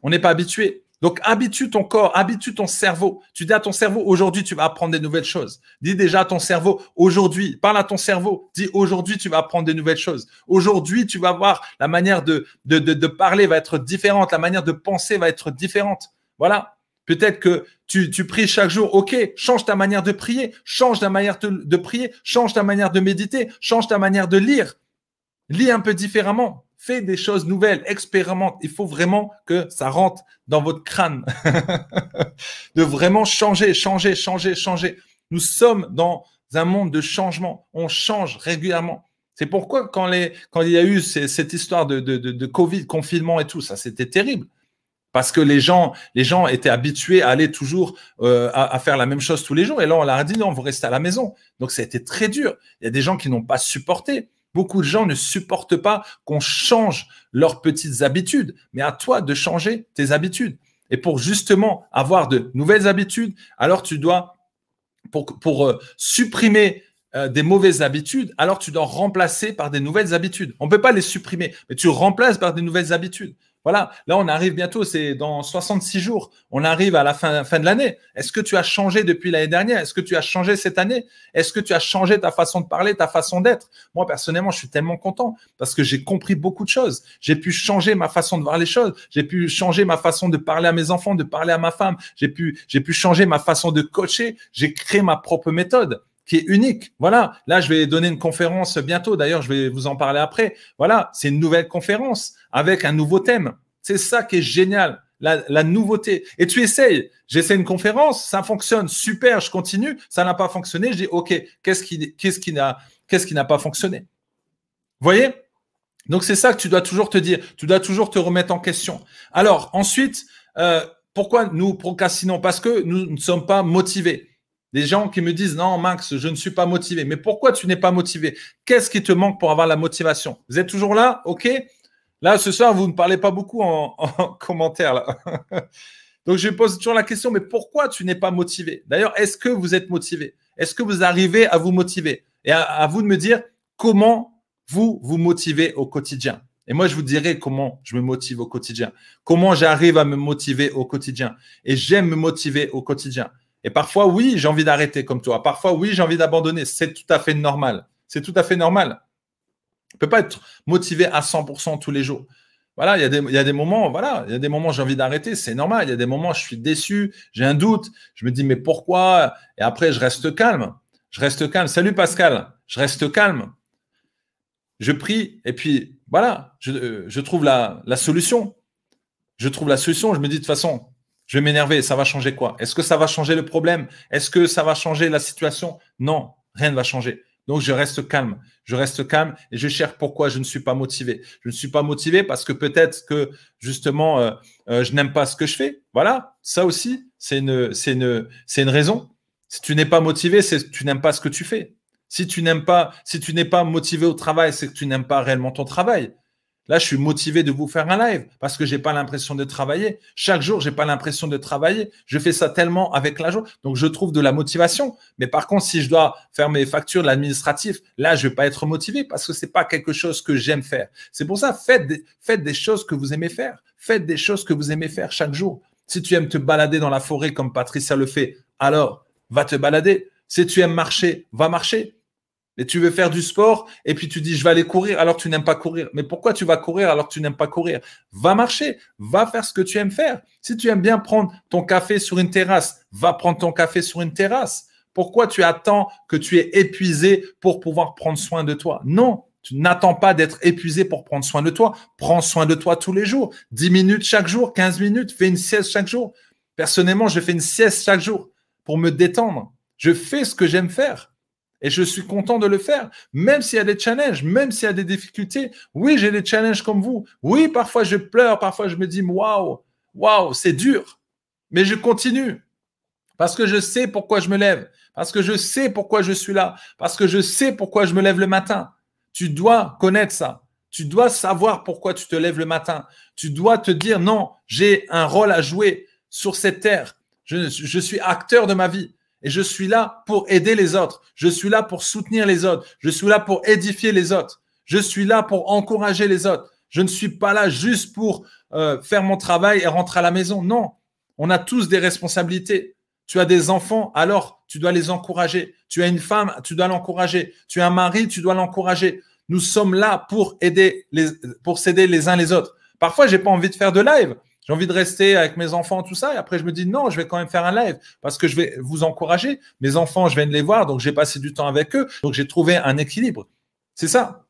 Speaker 1: On n'est pas habitué. Donc, habitue ton corps, habitue ton cerveau. Tu dis à ton cerveau, aujourd'hui, tu vas apprendre des nouvelles choses. Dis déjà à ton cerveau, aujourd'hui, parle à ton cerveau. Dis, aujourd'hui, tu vas apprendre des nouvelles choses. Aujourd'hui, tu vas voir la manière de, de, de, parler va être différente. La manière de penser va être différente. Voilà. Peut-être que tu, tu pries chaque jour. OK, change ta manière de prier. Change ta manière de, de prier. Change ta manière de méditer. Change ta manière de lire. Lis un peu différemment fais des choses nouvelles, expérimente. Il faut vraiment que ça rentre dans votre crâne, de vraiment changer, changer, changer, changer. Nous sommes dans un monde de changement. On change régulièrement. C'est pourquoi quand, les, quand il y a eu cette histoire de, de, de, Covid, confinement et tout, ça c'était terrible. Parce que les gens, les gens étaient habitués à aller toujours euh, à, à, faire la même chose tous les jours. Et là, on leur a dit non, vous restez à la maison. Donc, ça a été très dur. Il y a des gens qui n'ont pas supporté. Beaucoup de gens ne supportent pas qu'on change leurs petites habitudes, mais à toi de changer tes habitudes. Et pour justement avoir de nouvelles habitudes, alors tu dois, pour, euh, supprimer euh, des mauvaises habitudes, alors tu dois remplacer par des nouvelles habitudes. On ne peut pas les supprimer, mais tu remplaces par des nouvelles habitudes. Voilà, là on arrive bientôt, c'est dans 66 jours, on arrive à la fin, fin de l'année. Est-ce que tu as changé depuis l'année dernière? Est-ce que tu as changé cette année? Est-ce que tu as changé ta façon de parler, ta façon d'être? Moi personnellement, je suis tellement content parce que j'ai compris beaucoup de choses. J'ai pu changer ma façon de voir les choses. J'ai pu changer ma façon de parler à mes enfants, de parler à ma femme. J'ai pu, j'ai pu changer ma façon de coacher. J'ai créé ma propre méthode qui est unique. Voilà. Là, je vais donner une conférence bientôt. D'ailleurs, je vais vous en parler après. Voilà. C'est une nouvelle conférence avec un nouveau thème. C'est ça qui est génial, la, nouveauté. Et tu essayes. J'essaie une conférence, ça fonctionne, super, je continue. Ça n'a pas fonctionné, je dis OK, qu'est-ce qui, qu'est-ce qui n'a, qu'est-ce pas fonctionné? Voyez? Donc c'est ça que tu dois toujours te dire. Tu dois toujours te remettre en question. Alors ensuite, euh, pourquoi nous procrastinons? Parce que nous ne sommes pas motivés. Des gens qui me disent non, Max, je ne suis pas motivé. Mais pourquoi tu n'es pas motivé? Qu'est-ce qui te manque pour avoir la motivation? Vous êtes toujours là? Ok Là, ce soir, vous ne parlez pas beaucoup en, commentaire. Donc, je pose toujours la question, mais pourquoi tu n'es pas motivé? D'ailleurs, est-ce que vous êtes motivé? Est-ce que vous arrivez à vous motiver? Et à, vous de me dire comment vous vous motivez au quotidien? Et moi, je vous dirai comment je me motive au quotidien. Comment j'arrive à me motiver au quotidien? Et j'aime me motiver au quotidien. Et parfois, oui, j'ai envie d'arrêter comme toi. Parfois, oui, j'ai envie d'abandonner. C'est tout à fait normal. C'est tout à fait normal. On peut pas être motivé à 100% tous les jours. Voilà, il y, a des, moments, voilà, il y a des moments j'ai envie d'arrêter, c'est normal. Il y a des moments je suis déçu, j'ai un doute, je me dis mais pourquoi? Et après je reste calme, je reste calme. Salut Pascal, je reste calme. Je prie et puis voilà, je, je trouve la, la solution. Je trouve la solution. Je me dis de toute façon, je vais m'énerver, ça va changer quoi? Est-ce que ça va changer le problème? Est-ce que ça va changer la situation? Non, rien ne va changer. Donc, je reste calme. Je reste calme et je cherche pourquoi je ne suis pas motivé. Je ne suis pas motivé parce que peut-être que justement, euh, euh, je n'aime pas ce que je fais. Voilà, ça aussi, c'est une, c'est une, c'est une raison. Si tu n'es pas motivé, c'est tu n'aimes pas ce que tu fais. Si tu n'aimes pas, si tu n'es pas motivé au travail, c'est que tu n'aimes pas réellement ton travail. Là, je suis motivé de vous faire un live parce que j'ai pas l'impression de travailler. Chaque jour, j'ai pas l'impression de travailler. Je fais ça tellement avec la joie. Donc, je trouve de la motivation. Mais par contre, si je dois faire mes factures, l'administratif, là, je vais pas être motivé parce que c'est pas quelque chose que j'aime faire. C'est pour ça, faites des, faites des choses que vous aimez faire. Faites des choses que vous aimez faire chaque jour. Si tu aimes te balader dans la forêt comme Patricia le fait, alors va te balader. Si tu aimes marcher, va marcher. Et tu veux faire du sport et puis tu dis je vais aller courir alors tu n'aimes pas courir. Mais pourquoi tu vas courir alors tu n'aimes pas courir? Va marcher, va faire ce que tu aimes faire. Si tu aimes bien prendre ton café sur une terrasse, va prendre ton café sur une terrasse. Pourquoi tu attends que tu es épuisé pour pouvoir prendre soin de toi? Non, tu n'attends pas d'être épuisé pour prendre soin de toi. Prends soin de toi tous les jours. 10 minutes chaque jour, 15 minutes, fais une sieste chaque jour. Personnellement, je fais une sieste chaque jour pour me détendre. Je fais ce que j'aime faire. Et je suis content de le faire, même s'il y a des challenges, même s'il y a des difficultés. Oui, j'ai des challenges comme vous. Oui, parfois je pleure, parfois je me dis waouh, waouh, c'est dur. Mais je continue parce que je sais pourquoi je me lève, parce que je sais pourquoi je suis là, parce que je sais pourquoi je me lève le matin. Tu dois connaître ça. Tu dois savoir pourquoi tu te lèves le matin. Tu dois te dire non, j'ai un rôle à jouer sur cette terre. Je, je suis acteur de ma vie. Et je suis là pour aider les autres. Je suis là pour soutenir les autres. Je suis là pour édifier les autres. Je suis là pour encourager les autres. Je ne suis pas là juste pour euh, faire mon travail et rentrer à la maison. Non, on a tous des responsabilités. Tu as des enfants, alors tu dois les encourager. Tu as une femme, tu dois l'encourager. Tu as un mari, tu dois l'encourager. Nous sommes là pour aider les, pour s'aider les uns les autres. Parfois, j'ai pas envie de faire de live. J'ai envie de rester avec mes enfants, tout ça. Et après, je me dis non, je vais quand même faire un live parce que je vais vous encourager. Mes enfants, je viens de les voir, donc j'ai passé du temps avec eux. Donc j'ai trouvé un équilibre. C'est ça.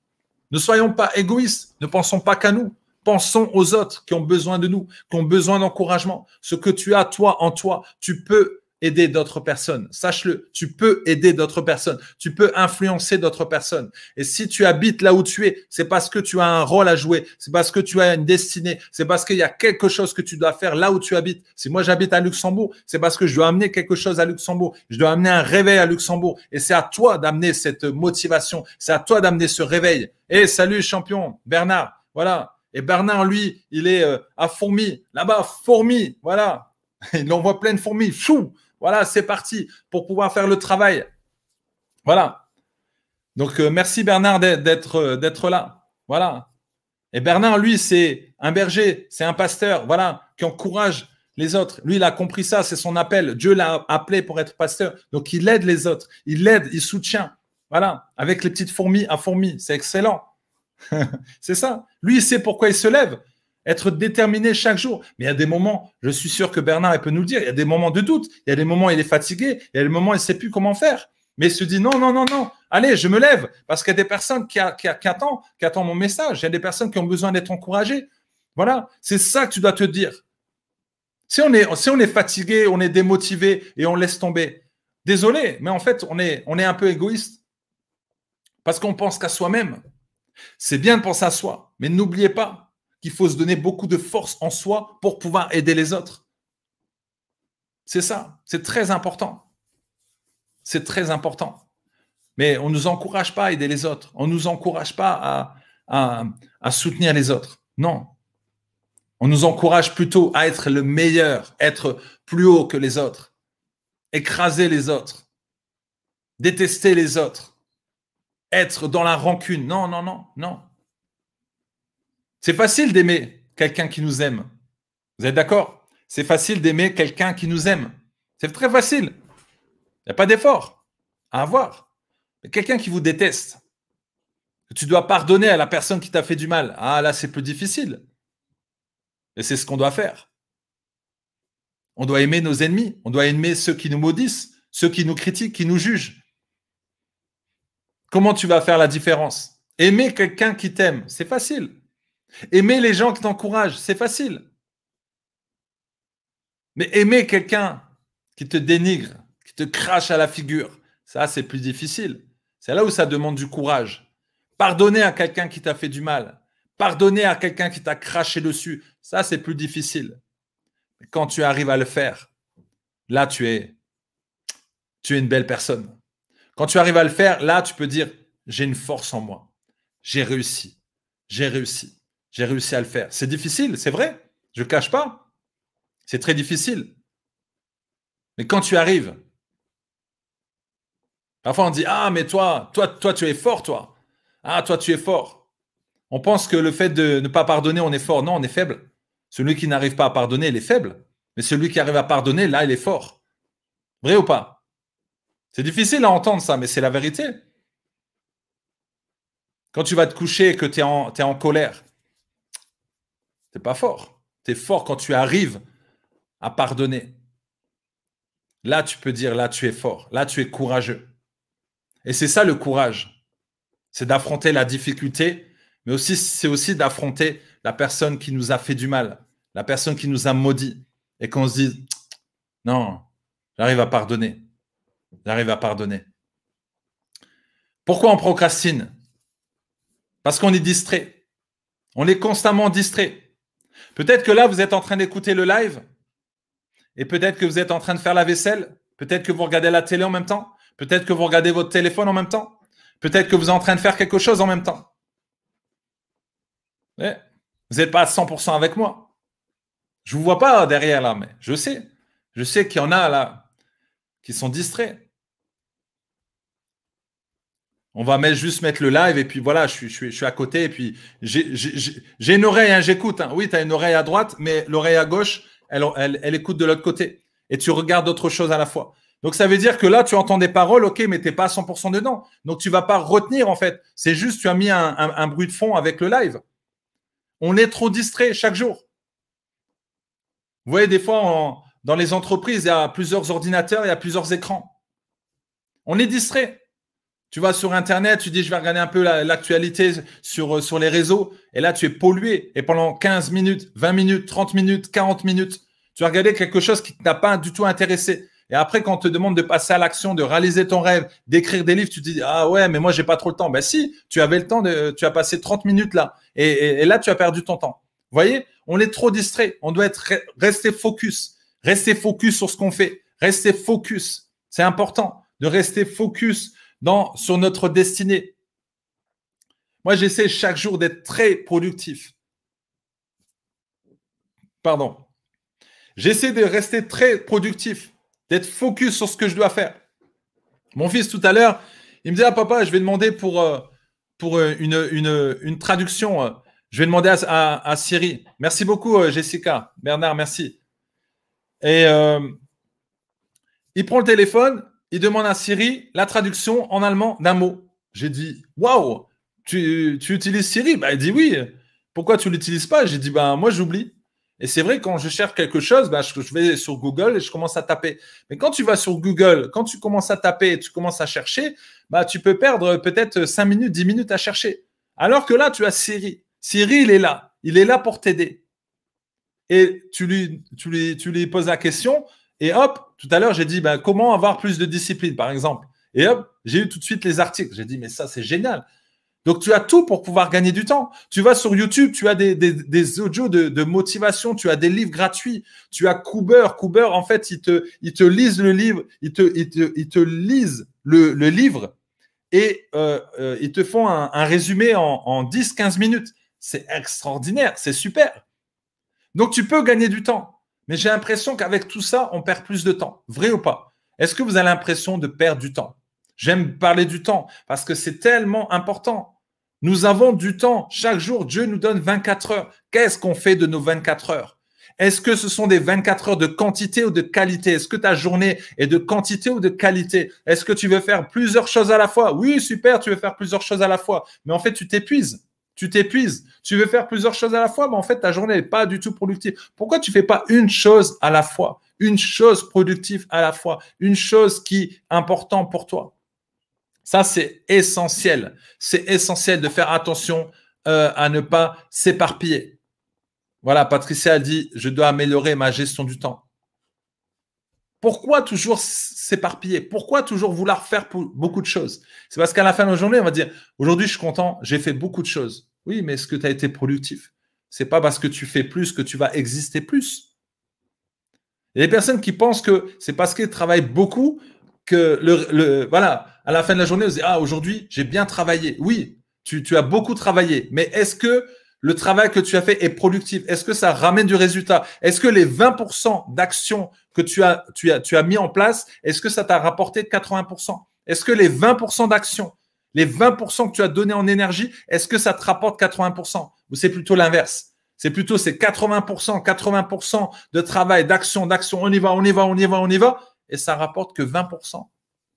Speaker 1: Ne soyons pas égoïstes. Ne pensons pas qu'à nous. Pensons aux autres qui ont besoin de nous, qui ont besoin d'encouragement. Ce que tu as, toi, en toi, tu peux aider d'autres personnes. Sache-le, tu peux aider d'autres personnes. Tu peux influencer d'autres personnes. Et si tu habites là où tu es, c'est parce que tu as un rôle à jouer. C'est parce que tu as une destinée. C'est parce qu'il y a quelque chose que tu dois faire là où tu habites. Si moi j'habite à Luxembourg, c'est parce que je dois amener quelque chose à Luxembourg. Je dois amener un réveil à Luxembourg. Et c'est à toi d'amener cette motivation. C'est à toi d'amener ce réveil. Et salut champion, Bernard. Voilà. Et Bernard, lui, il est euh, à fourmi. Là-bas, fourmi. Voilà. Il envoie plein de fourmis. Chou voilà, c'est parti pour pouvoir faire le travail. Voilà. Donc, euh, merci Bernard d'être, euh, d'être là. Voilà. Et Bernard, lui, c'est un berger, c'est un pasteur, voilà, qui encourage les autres. Lui, il a compris ça, c'est son appel. Dieu l'a appelé pour être pasteur. Donc, il aide les autres, il aide, il soutient. Voilà, avec les petites fourmis à fourmis, c'est excellent. c'est ça. Lui, il sait pourquoi il se lève. Être déterminé chaque jour. Mais il y a des moments, je suis sûr que Bernard il peut nous le dire, il y a des moments de doute, il y a des moments où il est fatigué, il y a des moments où il ne sait plus comment faire. Mais il se dit non, non, non, non, allez, je me lève. Parce qu'il y a des personnes qui, attendent, mon message. Il y a des personnes qui ont besoin d'être encouragées. Voilà, c'est ça que tu dois te dire. Si on est, si on est fatigué, on est démotivé et on laisse tomber, désolé, mais en fait, on est, on est un peu égoïste. Parce qu'on pense qu'à soi-même. C'est bien de penser à soi, mais n'oubliez pas qu'il faut se donner beaucoup de force en soi pour pouvoir aider les autres. C'est ça, c'est très important. C'est très important. Mais on ne nous encourage pas à aider les autres. On ne nous encourage pas à soutenir les autres. Non. On nous encourage plutôt à être le meilleur, être plus haut que les autres, écraser les autres, détester les autres, être dans la rancune. Non, non, non, non. C'est facile d'aimer quelqu'un qui nous aime. Vous êtes d'accord? C'est facile d'aimer quelqu'un qui nous aime. C'est très facile. Il n'y a pas d'effort à avoir. Mais quelqu'un qui vous déteste, tu dois pardonner à la personne qui t'a fait du mal, ah là, c'est plus difficile. Et c'est ce qu'on doit faire. On doit aimer nos ennemis, on doit aimer ceux qui nous maudissent, ceux qui nous critiquent, qui nous jugent. Comment tu vas faire la différence? Aimer quelqu'un qui t'aime, c'est facile. Aimer les gens qui t'encouragent, c'est facile. Mais aimer quelqu'un qui te dénigre, qui te crache à la figure, ça, c'est plus difficile. C'est là où ça demande du courage. Pardonner à quelqu'un qui t'a fait du mal, pardonner à quelqu'un qui t'a craché dessus, ça, c'est plus difficile. Mais quand tu arrives à le faire, là, tu es, tu es une belle personne. Quand tu arrives à le faire, là, tu peux dire, j'ai une force en moi. J'ai réussi. J'ai réussi. J'ai réussi à le faire. C'est difficile, c'est vrai. Je ne cache pas. C'est très difficile. Mais quand tu arrives, parfois on dit, ah, mais toi, toi, toi, tu es fort, toi. Ah, toi, tu es fort. On pense que le fait de ne pas pardonner, on est fort. Non, on est faible. Celui qui n'arrive pas à pardonner, il est faible. Mais celui qui arrive à pardonner, là, il est fort. Vrai ou pas? C'est difficile à entendre ça, mais c'est la vérité. Quand tu vas te coucher et que tu es, es, en colère, pas fort. Tu es fort quand tu arrives à pardonner. Là, tu peux dire, là, tu es fort. Là, tu es courageux. Et c'est ça le courage. C'est d'affronter la difficulté, mais aussi c'est aussi d'affronter la personne qui nous a fait du mal, la personne qui nous a maudit, et qu'on se dise, non, j'arrive à pardonner. J'arrive à pardonner. Pourquoi on procrastine? Parce qu'on est distrait. On est constamment distrait. Peut-être que là, vous êtes en train d'écouter le live et peut-être que vous êtes en train de faire la vaisselle. Peut-être que vous regardez la télé en même temps. Peut-être que vous regardez votre téléphone en même temps. Peut-être que vous êtes en train de faire quelque chose en même temps. vous n'êtes pas à 100% avec moi. Je ne vous vois pas derrière là, mais je sais. Je sais qu'il y en a là qui sont distraits. On va juste mettre le live et puis voilà, je suis, à côté et puis j'ai une oreille, hein, j'écoute. Hein. Oui, tu as une oreille à droite, mais l'oreille à gauche, elle, écoute de l'autre côté. Et tu regardes autre chose à la fois. Donc ça veut dire que là, tu entends des paroles, ok, mais tu n'es pas à 100% dedans. Donc tu vas pas retenir en fait. C'est juste, tu as mis un, un, bruit de fond avec le live. On est trop distrait chaque jour. Vous voyez, des fois, dans les entreprises, il y a plusieurs ordinateurs, il y a plusieurs écrans. On est distrait. Tu vas sur Internet, tu dis je vais regarder un peu l'actualité sur, euh, sur les réseaux, et là tu es pollué. Et pendant 15 minutes, 20 minutes, 30 minutes, 40 minutes, tu vas regarder quelque chose qui ne t'a pas du tout intéressé. Et après, quand on te demande de passer à l'action, de réaliser ton rêve, d'écrire des livres, tu dis ah ouais, mais moi j'ai pas trop le temps. Ben si, tu avais le temps de, tu as passé 30 minutes là, et, là tu as perdu ton temps. Vous voyez, on est trop distrait. On doit être rester focus, rester focus sur ce qu'on fait, rester focus. C'est important de rester focus sur notre destinée. Moi, j'essaie chaque jour d'être très productif. Pardon. J'essaie de rester très productif, d'être focus sur ce que je dois faire. Mon fils, tout à l'heure, il me dit Ah, papa, je vais demander pour, euh, pour euh, une, une, traduction. Euh, Je vais demander à, à, Siri. Merci beaucoup, Jessica. Bernard, merci. Et il prend le téléphone, il demande à Siri la traduction en allemand d'un mot. J'ai dit Waouh, tu, utilises Siri? Bah, Il dit Oui. Pourquoi tu ne l'utilises pas? J'ai dit bah, Moi, j'oublie. Et c'est vrai, quand je cherche quelque chose, bah, je, vais sur Google et je commence à taper. Mais quand tu vas sur Google, quand tu commences à taper et tu commences à chercher, tu peux perdre peut-être 5 minutes, 10 minutes à chercher. Alors que là, tu as Siri. Siri, il est là. Il est là pour t'aider. Et tu lui, tu, lui, tu lui poses la question et hop, tout à l'heure, j'ai dit bah, comment avoir plus de discipline, par exemple? Et hop, j'ai eu tout de suite les articles. J'ai dit, mais ça, c'est génial. Donc, tu as tout pour pouvoir gagner du temps. Tu vas sur YouTube, tu as des, des, audios de, motivation, tu as des livres gratuits. Tu as Cooper. Cooper, en fait, il te, il lise le livre, il te, il lise le, livre et euh, euh, ils te font un, résumé en, en 10-15 minutes. C'est extraordinaire, c'est super. Donc, tu peux gagner du temps. Mais j'ai l'impression qu'avec tout ça, on perd plus de temps. Vrai ou pas? Est-ce que vous avez l'impression de perdre du temps? J'aime parler du temps parce que c'est tellement important. Nous avons du temps. Chaque jour, Dieu nous donne 24 heures. Qu'est-ce qu'on fait de nos 24 heures? Est-ce que ce sont des 24 heures de quantité ou de qualité? Est-ce que ta journée est de quantité ou de qualité? Est-ce que tu veux faire plusieurs choses à la fois? Oui, super, tu veux faire plusieurs choses à la fois. Mais en fait, tu t'épuises. Tu t'épuises. Tu veux faire plusieurs choses à la fois, mais en fait, ta journée n'est pas du tout productive. Pourquoi tu fais pas une chose à la fois? Une chose productive à la fois Une chose qui est importante pour toi ça, c'est essentiel. C'est essentiel de faire attention euh, à ne pas s'éparpiller. Voilà, Patricia dit, je dois améliorer ma gestion du temps. Pourquoi toujours s'éparpiller? Pourquoi toujours vouloir faire beaucoup de choses? C'est parce qu'à la fin de la journée, on va dire, aujourd'hui, je suis content, j'ai fait beaucoup de choses. Oui, mais est-ce que tu as été productif? C'est pas parce que tu fais plus que tu vas exister plus. Il y a des personnes qui pensent que c'est parce qu'ils travaillent beaucoup que le, voilà, à la fin de la journée, vous dites, ah, aujourd'hui, j'ai bien travaillé. Oui, tu, tu as beaucoup travaillé, mais est-ce que le travail que tu as fait est productif? Est-ce que ça ramène du résultat? Est-ce que les 20% d'actions que tu as, tu, as, tu as mis en place, est-ce que ça t'a rapporté 80% Est-ce que les 20% d'actions, les 20% que tu as donné en énergie, est-ce que ça te rapporte 80% Ou c'est plutôt l'inverse? C'est plutôt ces 80%, 80% de travail, d'action, d'action, on y va, on y va, on y va, on y va et ça rapporte que 20%.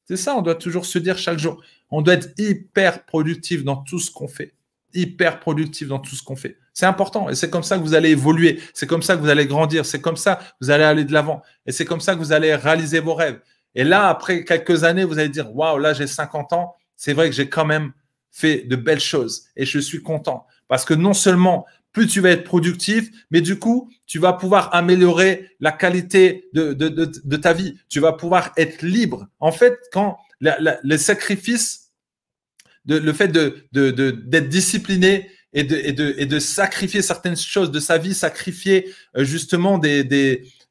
Speaker 1: C'est ça, on doit toujours se dire chaque jour. On doit être hyper productif dans tout ce qu'on fait. Hyper productif dans tout ce qu'on fait. C'est important et c'est comme ça que vous allez évoluer. C'est comme ça que vous allez grandir. C'est comme ça que vous allez aller de l'avant. Et c'est comme ça que vous allez réaliser vos rêves. Et là, après quelques années, vous allez dire, waouh, là, j'ai 50 ans. C'est vrai que j'ai quand même fait de belles choses et je suis content parce que non seulement plus tu vas être productif, mais du coup, tu vas pouvoir améliorer la qualité de, ta vie. Tu vas pouvoir être libre. En fait, quand les sacrifices, le fait de, d'être discipliné et de, sacrifier certaines choses de sa vie, sacrifier euh, justement des,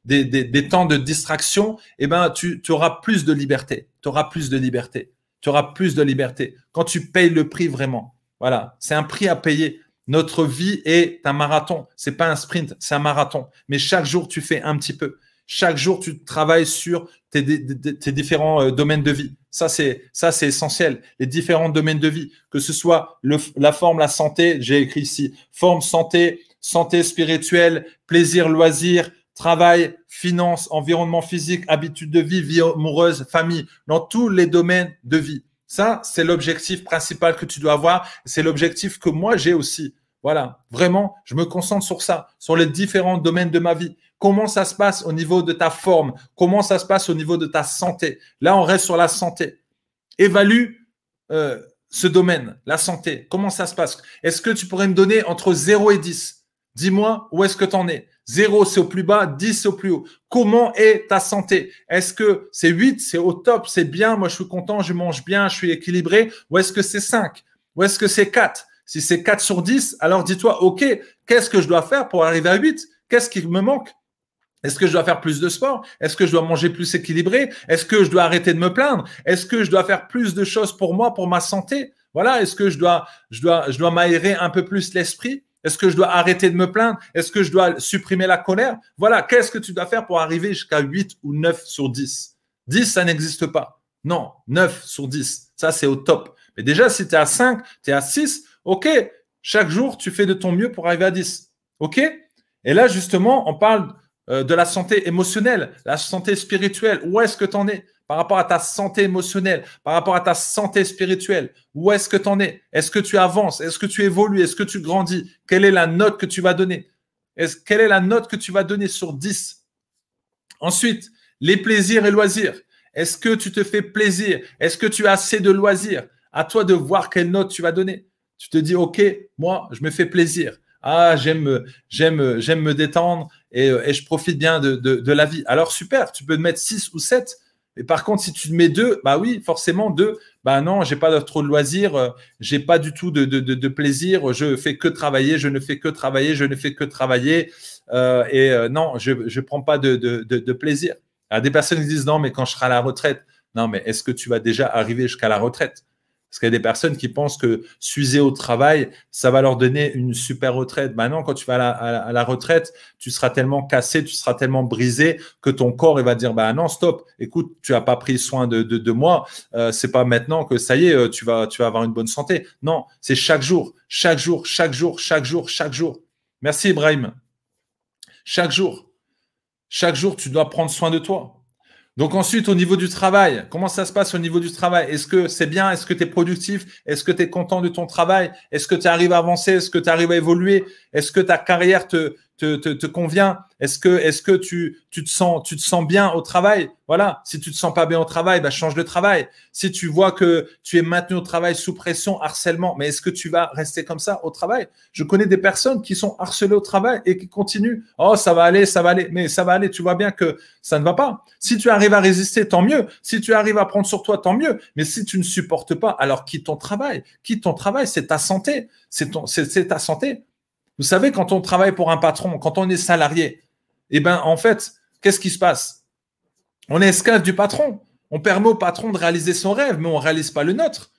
Speaker 1: des, temps de distraction, eh ben, tu auras plus de liberté. Tu auras plus de liberté. Tu auras plus de liberté quand tu payes le prix vraiment. Voilà, c'est un prix à payer. Notre vie est un marathon. C'est pas un sprint, c'est un marathon. Mais chaque jour, tu fais un petit peu. Chaque jour, tu travailles sur tes, différents euh, domaines de vie. Ça, c'est ça, c'est essentiel. Les différents domaines de vie, que ce soit la forme, la santé. J'ai écrit ici forme, santé, santé spirituelle, plaisir, loisir, travail, finance, environnement physique, habitude de vie, vie amoureuse, famille, dans tous les domaines de vie. Ça, c'est l'objectif principal que tu dois avoir. C'est l'objectif que moi, j'ai aussi. Voilà, vraiment, je me concentre sur ça, sur les différents domaines de ma vie. Comment ça se passe au niveau de ta forme? Comment ça se passe au niveau de ta santé? Là, on reste sur la santé. Évalue euh, ce domaine, la santé. Comment ça se passe? Est-ce que tu pourrais me donner entre 0 et 10 Dis-moi où est-ce que tu en es? 0, c'est au plus bas, 10, c'est au plus haut. Comment est ta santé? Est-ce que c'est 8, c'est au top, c'est bien, moi je suis content, je mange bien, je suis équilibré. Ou est-ce que c'est 5 Ou est-ce que c'est 4 si c'est 4 sur 10, alors dis-toi, OK, qu'est-ce que je dois faire pour arriver à 8 Qu'est-ce qui me manque? Est-ce que je dois faire plus de sport? Est-ce que je dois manger plus équilibré? Est-ce que je dois arrêter de me plaindre? Est-ce que je dois faire plus de choses pour moi, pour ma santé? Voilà, est-ce que je dois, je dois, je dois m'aérer un peu plus l'esprit? Est-ce que je dois arrêter de me plaindre? Est-ce que je dois supprimer la colère? Voilà, qu'est-ce que tu dois faire pour arriver jusqu'à 8 ou 9 sur 10 10, ça n'existe pas. Non, 9 sur 10, ça c'est au top. Mais déjà, si tu es à 5, tu es à 6, Ok, Chaque jour, tu fais de ton mieux pour arriver à 10. OK? Et là, justement, on parle euh, de la santé émotionnelle, la santé spirituelle. Où est-ce que tu en es? Par rapport à ta santé émotionnelle, par rapport à ta santé spirituelle Où est-ce que tu en es? Est-ce que tu avances? Est-ce que tu évolues? Est-ce que tu grandis? Quelle est la note que tu vas donner? Quelle est la note que tu vas donner sur 10 Ensuite, les plaisirs et loisirs. Est-ce que tu te fais plaisir? Est-ce que tu as assez de loisirs? À toi de voir quelle note tu vas donner. Tu te dis, OK, moi, je me fais plaisir. Ah, j'aime, j'aime, me détendre et, je profite bien de, la vie. Alors, super, tu peux mettre 6 ou 7. Et par contre, si tu mets 2, bah oui, forcément 2. Bah non, j'ai pas trop de loisirs, euh, j'ai pas du tout de, plaisir, je fais que travailler, je ne fais que travailler, je ne fais que travailler. Euh, et non, je ne prends pas de, plaisir. Alors, des personnes disent non, mais quand je serai à la retraite, non, mais est-ce que tu vas déjà arriver jusqu'à la retraite? Parce qu'il y a des personnes qui pensent que s'user au travail, ça va leur donner une super retraite. Maintenant, quand tu vas à la, retraite, tu seras tellement cassé, tu seras tellement brisé que ton corps va dire bah non, stop. Écoute, tu n'as pas pris soin de, de, moi. Euh, c'est pas maintenant que ça y est, euh, tu vas, tu vas avoir une bonne santé. Non, c'est chaque jour, chaque jour, chaque jour, chaque jour, chaque jour. Merci Ibrahim. Chaque jour. Chaque jour, tu dois prendre soin de toi. Donc ensuite, au niveau du travail, comment ça se passe au niveau du travail? Est-ce que c'est bien? Est-ce que tu es productif? Est-ce que tu es content de ton travail? Est-ce que tu arrives à avancer? Est-ce que tu arrives à évoluer? Est-ce que ta carrière te, te, te, convient Est-ce que, est-ce que tu, tu, te sens, tu te sens bien au travail? Voilà. Si tu te sens pas bien au travail, bah, change de travail. Si tu vois que tu es maintenu au travail sous pression, harcèlement, mais est-ce que tu vas rester comme ça au travail? Je connais des personnes qui sont harcelées au travail et qui continuent. Oh, ça va aller, ça va aller, mais ça va aller. Tu vois bien que ça ne va pas. Si tu arrives à résister, tant mieux. Si tu arrives à prendre sur toi, tant mieux. Mais si tu ne supportes pas, alors quitte ton travail. Quitte ton travail, c'est ta santé. C'est ta santé. Vous savez, quand on travaille pour un patron, quand on est salarié, eh ben, en fait, qu'est-ce qui se passe? On est esclave du patron. On permet au patron de réaliser son rêve, mais on ne réalise pas le nôtre.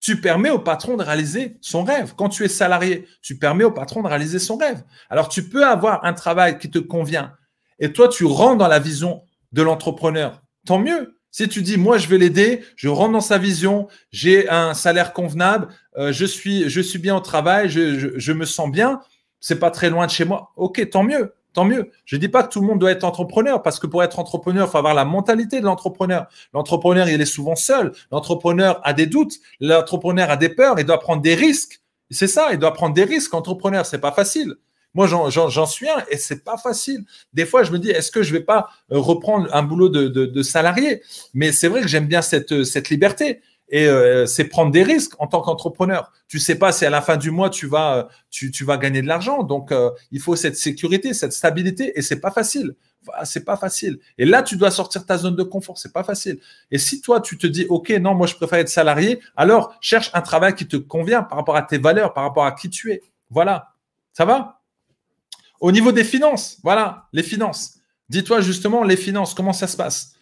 Speaker 1: Tu permets au patron de réaliser son rêve. Quand tu es salarié, tu permets au patron de réaliser son rêve. Alors, tu peux avoir un travail qui te convient et toi, tu rentres dans la vision de l'entrepreneur. Tant mieux. Si tu dis, moi, je vais l'aider, je rentre dans sa vision, j'ai un salaire convenable, euh, je, suis, je suis bien au travail, je me sens bien, c'est pas très loin de chez moi. Ok, tant mieux, tant mieux. Je dis pas que tout le monde doit être entrepreneur parce que pour être entrepreneur, il faut avoir la mentalité de l'entrepreneur. L'entrepreneur, il est souvent seul. L'entrepreneur a des doutes. L'entrepreneur a des peurs. Il doit prendre des risques. C'est ça, il doit prendre des risques. Entrepreneur, c'est pas facile. Moi, j'en suis un et c'est pas facile. Des fois, je me dis, est-ce que je vais pas euh, reprendre un boulot de, salarié? Mais c'est vrai que j'aime bien cette, cette liberté et euh, c'est prendre des risques en tant qu'entrepreneur. Tu sais pas si à la fin du mois tu vas euh, tu, tu vas gagner de l'argent. Donc euh, il faut cette sécurité, cette stabilité et c'est pas facile. C'est pas facile. Et là tu dois sortir ta zone de confort, c'est pas facile. Et si toi tu te dis OK, non, moi je préfère être salarié, alors cherche un travail qui te convient par rapport à tes valeurs, par rapport à qui tu es. Voilà. Ça va? Au niveau des finances, voilà, les finances. Dis-toi justement les finances, comment ça se passe?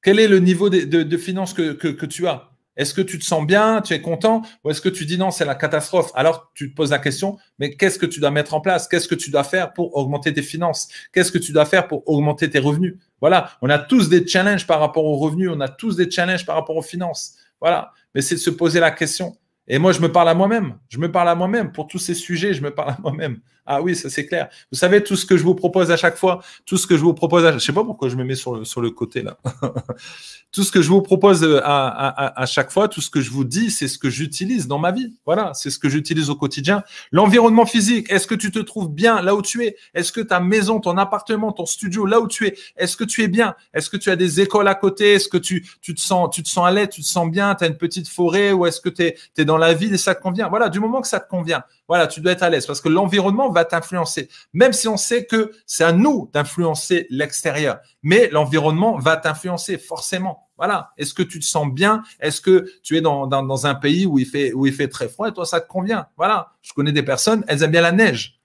Speaker 1: Quel est le niveau de, finances que tu as? Est-ce que tu te sens bien, tu es content, ou est-ce que tu dis non, c'est la catastrophe? Alors tu te poses la question, mais qu'est-ce que tu dois mettre en place? Qu'est-ce que tu dois faire pour augmenter tes finances? Qu'est-ce que tu dois faire pour augmenter tes revenus? Voilà, on a tous des challenges par rapport aux revenus, on a tous des challenges par rapport aux finances. Voilà, mais c'est de se poser la question. Et moi, je me parle à moi-même. Je me parle à moi-même. Pour tous ces sujets, je me parle à moi-même. Ah oui, ça c'est clair. Vous savez, tout ce que je vous propose à chaque fois, tout ce que je vous propose, à... je sais pas pourquoi je me mets sur le, sur le côté là. tout ce que je vous propose euh, à, à, chaque fois, tout ce que je vous dis, c'est ce que j'utilise dans ma vie. Voilà, c'est ce que j'utilise au quotidien. L'environnement physique, est-ce que tu te trouves bien là où tu es? Est-ce que ta maison, ton appartement, ton studio, là où tu es, est-ce que tu es bien? Est-ce que tu as des écoles à côté? Est-ce que tu, tu, te sens, tu te sens à l'aise Tu te sens bien? Tu as une petite forêt Ou est-ce que tu es dans la ville et ça te convient Voilà, du moment que ça te convient, voilà, tu dois être à l'aise parce que l'environnement va t'influencer. Même si on sait que c'est à nous d'influencer l'extérieur, mais l'environnement va t'influencer forcément. Voilà. Est-ce que tu te sens bien? Est-ce que tu es dans, dans, dans, un pays où il fait où il fait très froid et toi ça te convient? Voilà. Je connais des personnes, elles aiment bien la neige.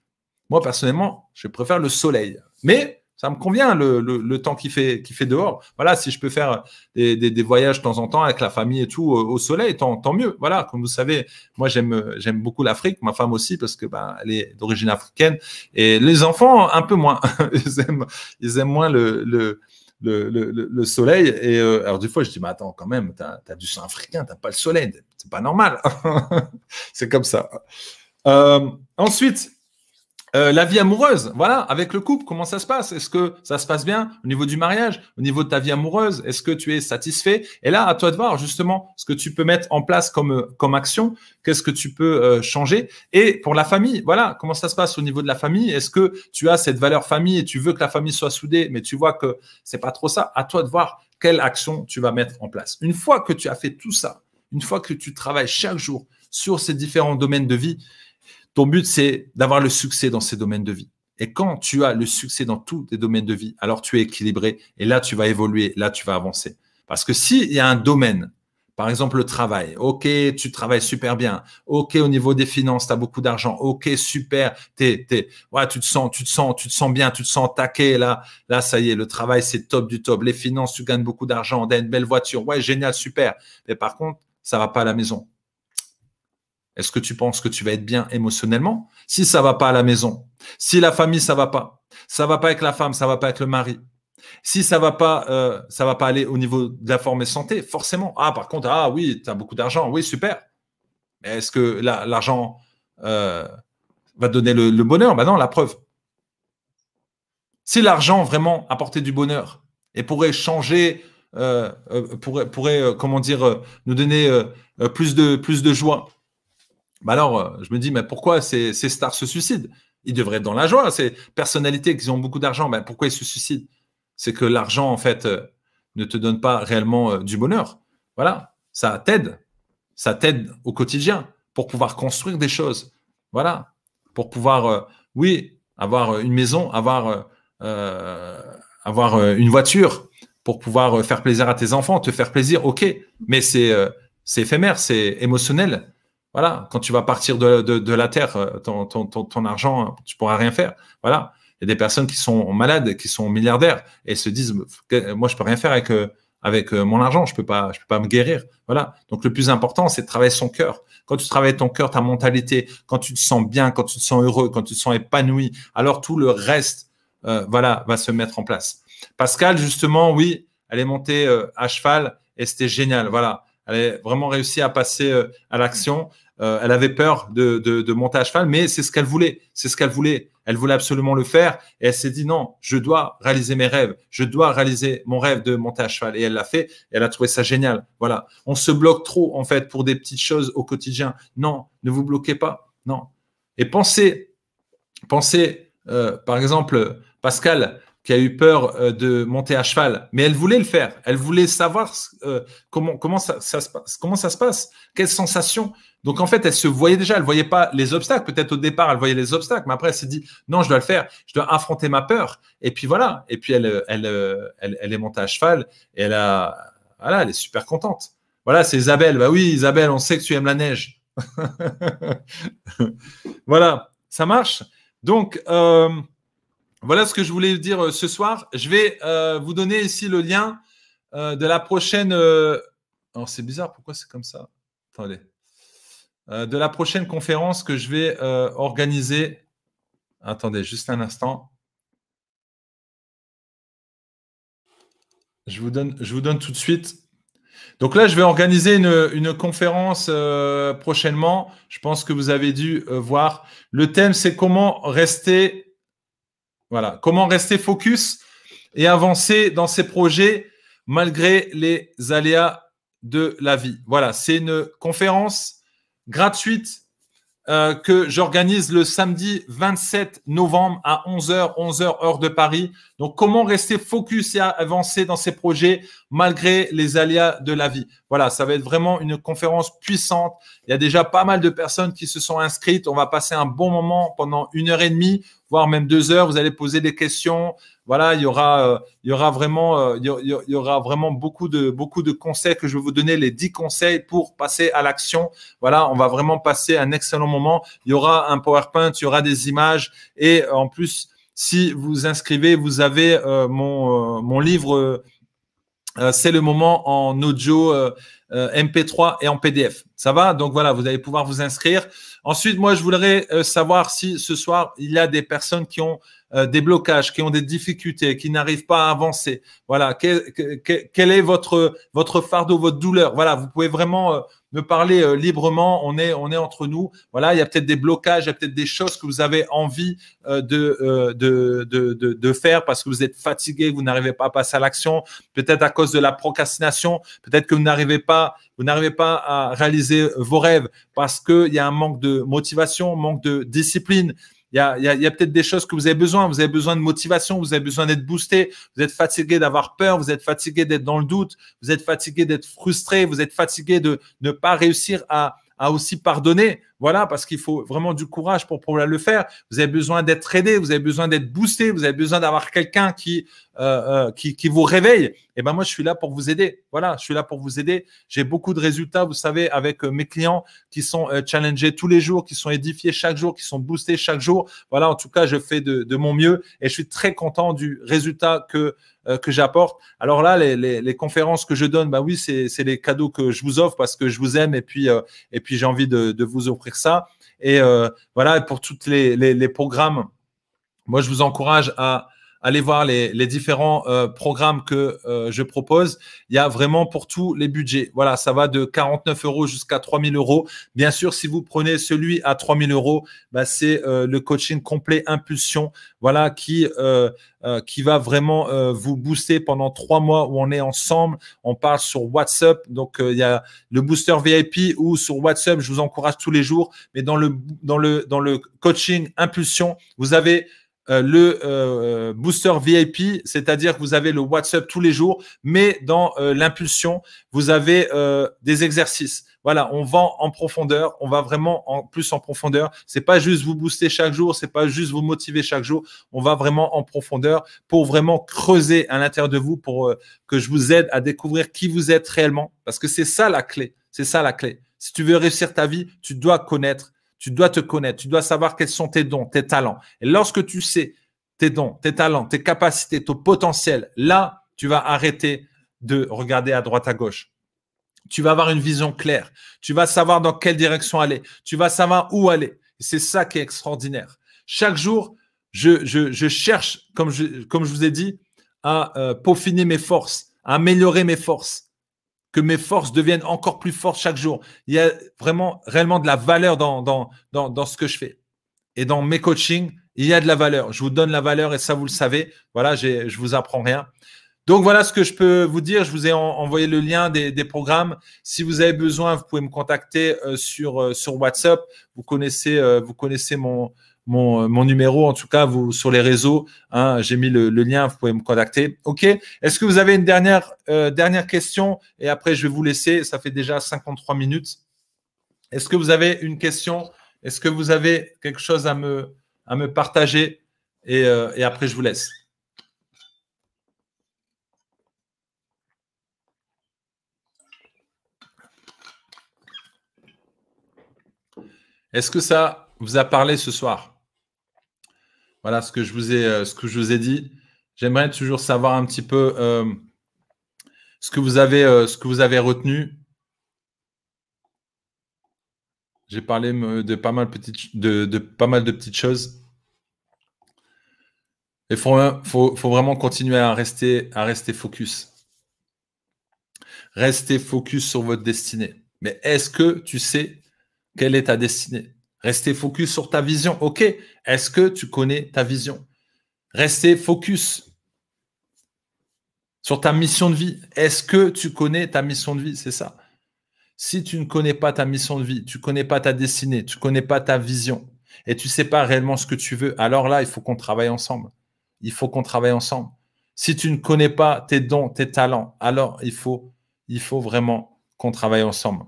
Speaker 1: Moi personnellement, je préfère le soleil. Mais ça me convient le, le, temps qu'il fait, qui fait dehors. Voilà, si je peux faire des, des, voyages de temps en temps avec la famille et tout au, soleil, tant, tant mieux. Voilà, comme vous savez, moi j'aime j'aime beaucoup l'Afrique, ma femme aussi parce que ben elle est d'origine africaine et les enfants un peu moins. ils aiment ils aiment moins le, le le, le, le, soleil. Et euh, alors, des fois, je dis, mais attends, quand même, tu as, du sang africain, tu pas le soleil. C'est pas normal. c'est comme ça. ensuite, euh, la vie amoureuse, voilà, avec le couple, comment ça se passe? Est-ce que ça se passe bien au niveau du mariage, au niveau de ta vie amoureuse? Est-ce que tu es satisfait? Et là, à toi de voir justement ce que tu peux mettre en place comme comme action, qu'est-ce que tu peux euh, changer? Et pour la famille, voilà, comment ça se passe au niveau de la famille? Est-ce que tu as cette valeur famille et tu veux que la famille soit soudée, mais tu vois que c'est pas trop ça? À toi de voir quelle action tu vas mettre en place. Une fois que tu as fait tout ça, une fois que tu travailles chaque jour sur ces différents domaines de vie, ton but, c'est d'avoir le succès dans ces domaines de vie. Et quand tu as le succès dans tous tes domaines de vie, alors tu es équilibré et là, tu vas évoluer, là, tu vas avancer. Parce que s'il y a un domaine, par exemple le travail, ok, tu travailles super bien, ok, au niveau des finances, tu as beaucoup d'argent, ok, super, t'es, t'es, ouais, tu te sens, tu te sens, tu te sens bien, tu te sens taqué, là, là, ça y est, le travail, c'est top du top, les finances, tu gagnes beaucoup d'argent, tu as une belle voiture, ouais, génial, super. Mais par contre, ça va pas à la maison. Est-ce que tu penses que tu vas être bien émotionnellement? Si ça va pas à la maison, si la famille ça va pas, ça va pas avec la femme, ça va pas avec le mari. Si ça va pas, euh, ça va pas aller au niveau de la forme et santé, forcément. Ah, par contre, ah oui, tu as beaucoup d'argent, oui, super. Mais est-ce que l'argent euh, va donner le, bonheur? Ben non, la preuve. Si l'argent vraiment apportait du bonheur et pourrait changer, euh, pourrait, comment dire, nous donner plus de joie, bah alors, euh, je me dis, mais pourquoi ces, stars se suicident? Ils devraient être dans la joie. Ces personnalités qui ont beaucoup d'argent, ben pourquoi ils se suicident? C'est que l'argent, en fait, euh, ne te donne pas réellement euh, du bonheur. Voilà, ça t'aide. Ça t'aide au quotidien pour pouvoir construire des choses. Voilà, pour pouvoir, oui, avoir une maison, avoir, avoir une voiture, pour pouvoir faire plaisir à tes enfants, te faire plaisir, ok, mais c'est éphémère, c'est émotionnel. Voilà, quand tu vas partir de, la terre, euh, ton, argent, tu pourras rien faire. Voilà, il y a des personnes qui sont malades, qui sont milliardaires et se disent, moi je peux rien faire avec euh, euh, mon argent, je peux pas, je peux pas me guérir. Voilà. Donc le plus important, c'est de travailler son cœur. Quand tu travailles ton cœur, ta mentalité, quand tu te sens bien, quand tu te sens heureux, quand tu te sens épanoui, alors tout le reste, voilà, va se mettre en place. Pascal, justement, oui, elle est montée à cheval et c'était génial. Voilà, elle a vraiment réussi à passer à l'action. Euh, elle avait peur de, de, monter à cheval, mais c'est ce qu'elle voulait. C'est ce qu'elle voulait. Elle voulait absolument le faire. Et elle s'est dit non, je dois réaliser mes rêves. Je dois réaliser mon rêve de monter à cheval. Et elle l'a fait. Elle a trouvé ça génial. Voilà. On se bloque trop, en fait, pour des petites choses au quotidien. Non, ne vous bloquez pas. Non. Et pensez, pensez, euh, par exemple, Pascal, qui a eu peur euh, de monter à cheval, mais elle voulait le faire. Elle voulait savoir comment comment ça, ça, se passe, comment ça se passe, quelles sensations. Donc en fait, elle se voyait déjà, elle voyait pas les obstacles. Peut-être au départ, elle voyait les obstacles, mais après, elle s'est dit non, je dois le faire, je dois affronter ma peur. Et puis voilà. Et puis elle, elle, elle, elle est montée à cheval et elle a, voilà, elle est super contente. Voilà, c'est Isabelle. Bah oui, Isabelle, on sait que tu aimes la neige. voilà, ça marche. Donc euh, voilà ce que je voulais dire euh, ce soir. Je vais euh, vous donner ici le lien de la prochaine. Oh, c'est bizarre, pourquoi c'est comme ça? Attendez. Euh, de la prochaine conférence que je vais euh, organiser. Attendez, juste un instant. Je vous donne, tout de suite. Donc là, je vais organiser une, conférence euh, prochainement. Je pense que vous avez dû voir. Le thème, c'est comment rester, voilà, comment rester focus et avancer dans ses projets malgré les aléas de la vie? Voilà, c'est une conférence gratuite euh, que j'organise le samedi 27 novembre à 11h, 11h heure de Paris. Donc, comment rester focus et avancer dans ces projets malgré les aléas de la vie? Voilà, ça va être vraiment une conférence puissante. Il y a déjà pas mal de personnes qui se sont inscrites. On va passer un bon moment pendant une heure et demie, voire même deux heures. Vous allez poser des questions. Voilà, il y aura, euh, il y aura vraiment, euh, il, y aura, vraiment beaucoup de, beaucoup de conseils que je vais vous donner, les dix conseils pour passer à l'action. Voilà, on va vraiment passer un excellent moment. Il y aura un PowerPoint, il y aura des images et en plus, si vous inscrivez, vous avez euh, mon, mon livre. c'est le moment en audio MP3 et en PDF. Ça va? Donc voilà, vous allez pouvoir vous inscrire. Ensuite, moi, je voudrais savoir si ce soir, il y a des personnes qui ont euh, des blocages, qui ont des difficultés, qui n'arrivent pas à avancer. Voilà, quel, est votre votre fardeau, votre douleur? Voilà, vous pouvez vraiment euh, me parler euh, librement. On est, on est entre nous. Voilà, il y a peut-être des blocages, il y a peut-être des choses que vous avez envie euh, de, euh, de, de, de, de, faire parce que vous êtes fatigué, vous n'arrivez pas à passer à l'action. Peut-être à cause de la procrastination. Peut-être que vous n'arrivez pas, vous n'arrivez pas à réaliser vos rêves parce qu'il y a un manque de motivation, manque de discipline. Il y a, y a, peut-être des choses que vous avez besoin. Vous avez besoin de motivation, vous avez besoin d'être boosté, vous êtes fatigué d'avoir peur, vous êtes fatigué d'être dans le doute, vous êtes fatigué d'être frustré, vous êtes fatigué de ne pas réussir à aussi pardonner. Voilà, parce qu'il faut vraiment du courage pour pouvoir le faire. Vous avez besoin d'être aidé, vous avez besoin d'être boosté, vous avez besoin d'avoir quelqu'un qui, euh, euh, qui, vous réveille. Et eh ben moi, je suis là pour vous aider. Voilà, je suis là pour vous aider. J'ai beaucoup de résultats, vous savez, avec euh, mes clients qui sont challengés tous les jours, qui sont édifiés chaque jour, qui sont boostés chaque jour. Voilà, en tout cas, je fais de, mon mieux et je suis très content du résultat que que j'apporte. Alors là, les, les, conférences que je donne, bah oui, c'est les cadeaux que je vous offre parce que je vous aime et puis et puis j'ai envie de, de, vous offrir ça. Et euh, voilà, pour les, les, programmes, moi je vous encourage à allez voir les, différents euh, programmes que euh, je propose. Il y a vraiment pour tous les budgets. Voilà, ça va de 49 euros jusqu'à 3000 euros. Bien sûr, si vous prenez celui à 3000 euros, bah, c'est euh, le coaching complet impulsion. Voilà, qui qui va vraiment vous booster pendant trois mois où on est ensemble. On parle sur WhatsApp. Donc il y a le booster VIP ou sur WhatsApp. Je vous encourage tous les jours. Mais dans le dans le dans le coaching impulsion, vous avez euh, le euh, booster VIP, c'est-à-dire que vous avez le WhatsApp tous les jours, mais dans euh, l'impulsion, vous avez des exercices. Voilà, on va en profondeur, on va vraiment en plus en profondeur. C'est pas juste vous booster chaque jour, c'est pas juste vous motiver chaque jour. On va vraiment en profondeur pour vraiment creuser à l'intérieur de vous, pour que je vous aide à découvrir qui vous êtes réellement, parce que c'est ça la clé. C'est ça la clé. Si tu veux réussir ta vie, tu dois connaître tu dois te connaître, tu dois savoir quels sont tes dons, tes talents. Et lorsque tu sais tes dons, tes talents, tes capacités, ton potentiel, là, tu vas arrêter de regarder à droite, à gauche. Tu vas avoir une vision claire. Tu vas savoir dans quelle direction aller. Tu vas savoir où aller. C'est ça qui est extraordinaire. Chaque jour, je, je, cherche, comme je, comme je vous ai dit, à euh, peaufiner mes forces, à améliorer mes forces que mes forces deviennent encore plus fortes chaque jour. Il y a vraiment réellement de la valeur dans, ce que je fais. Et dans mes coachings, il y a de la valeur. Je vous donne la valeur et ça, vous le savez. Voilà, je vous apprends rien. Donc voilà ce que je peux vous dire. Je vous ai envoyé le lien des, programmes. Si vous avez besoin, vous pouvez me contacter euh, sur, euh, sur WhatsApp. Vous connaissez, euh, vous connaissez mon, mon, mon, numéro, en tout cas, vous sur les réseaux. Hein, J'ai mis le, lien, vous pouvez me contacter. OK Est-ce que vous avez une dernière, euh, dernière question? Et après, je vais vous laisser. Ça fait déjà 53 minutes. Est-ce que vous avez une question? Est-ce que vous avez quelque chose à me, à me partager? Et, euh, et après, je vous laisse. Est-ce que ça vous a parlé ce soir? Voilà ce que je vous ai, euh, ce que je vous ai dit. J'aimerais toujours savoir un petit peu euh, ce que vous avez, euh, ce que vous avez retenu. J'ai parlé de pas mal, de, petites choses. Il faut, vraiment continuer à rester, à rester focus. Restez focus sur votre destinée. Mais est-ce que tu sais quelle est ta destinée? Restez focus sur ta vision. OK. Est-ce que tu connais ta vision? Restez focus sur ta mission de vie. Est-ce que tu connais ta mission de vie? C'est ça. Si tu ne connais pas ta mission de vie, tu ne connais pas ta destinée, tu ne connais pas ta vision et tu ne sais pas réellement ce que tu veux, alors là, il faut qu'on travaille ensemble. Il faut qu'on travaille ensemble. Si tu ne connais pas tes dons, tes talents, alors il faut, il faut vraiment qu'on travaille ensemble.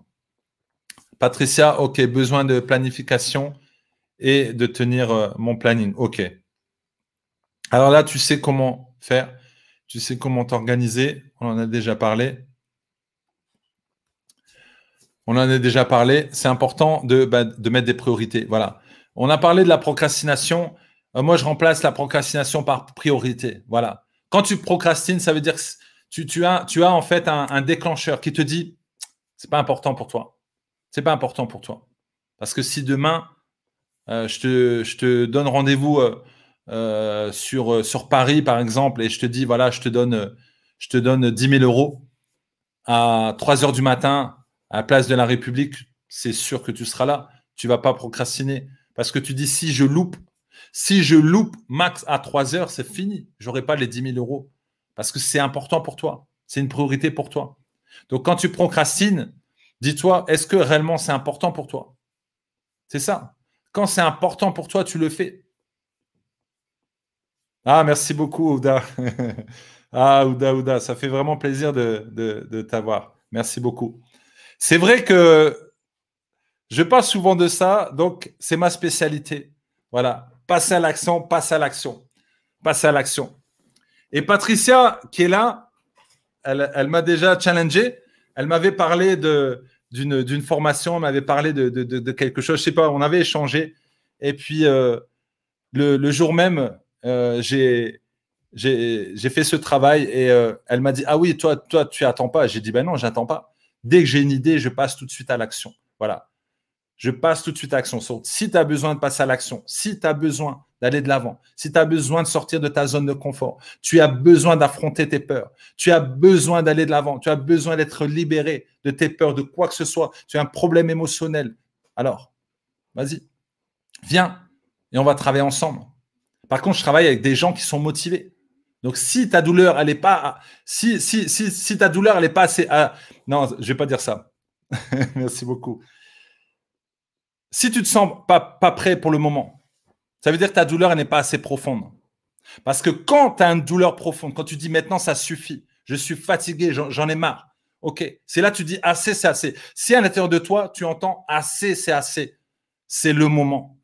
Speaker 1: Patricia, OK, besoin de planification et de tenir euh, mon planning. OK. Alors là, tu sais comment faire, tu sais comment t'organiser. On en a déjà parlé. On en a déjà parlé. C'est important de, bah, de, mettre des priorités. Voilà. On a parlé de la procrastination. Euh, moi, je remplace la procrastination par priorité. Voilà. Quand tu procrastines, ça veut dire que tu, tu, as, tu as en fait un, un déclencheur qui te dit c'est pas important pour toi c'est pas important pour toi. Parce que si demain, euh, je, te, donne rendez-vous euh, euh, sur, Paris, par exemple, et je te dis, voilà, je te donne, je te donne 10 000 euros à 3 heures du matin à la place de la République, c'est sûr que tu seras là. Tu vas pas procrastiner. Parce que tu dis, si je loupe, si je loupe max à 3 heures, c'est fini. J'aurai pas les 10 000 euros. Parce que c'est important pour toi. C'est une priorité pour toi. Donc, quand tu procrastines, dis-toi, est-ce que réellement c'est important pour toi? C'est ça. Quand c'est important pour toi, tu le fais. Ah, merci beaucoup, Ouda. ah, Ouda, Ouda, ça fait vraiment plaisir de, de t'avoir. Merci beaucoup. C'est vrai que je parle souvent de ça, donc c'est ma spécialité. Voilà, passer à l'action, passer à l'action, passer à l'action. Et Patricia, qui est là, elle, m'a déjà challengé. Elle m'avait parlé d'une formation, m'avait parlé de, quelque chose, je sais pas, on avait échangé. Et puis, euh, le, jour même, euh, j'ai fait ce travail et euh, elle m'a dit, ah oui, toi, toi tu attends pas. J'ai dit, ben non, j'attends pas. Dès que j'ai une idée, je passe tout de suite à l'action. Voilà. Je passe tout de suite à l'action. Si tu as besoin de passer à l'action, si tu as besoin d'aller de l'avant, si tu as besoin de sortir de ta zone de confort, tu as besoin d'affronter tes peurs, tu as besoin d'aller de l'avant, tu as besoin d'être libéré de tes peurs, de quoi que ce soit, tu as un problème émotionnel. Alors, vas-y, viens et on va travailler ensemble. Par contre, je travaille avec des gens qui sont motivés. Donc, si ta douleur, elle n'est pas, si, si, si, si ta douleur, elle n'est pas assez, non, je vais pas dire ça. Merci beaucoup. Si tu te sens pas, prêt pour le moment, ça veut dire que ta douleur, n'est pas assez profonde. Parce que quand tu as une douleur profonde, quand tu dis maintenant, ça suffit, je suis fatigué, j'en ai marre. OK, c'est là que tu dis assez, c'est assez. Si à l'intérieur de toi, tu entends assez, c'est assez, c'est le moment.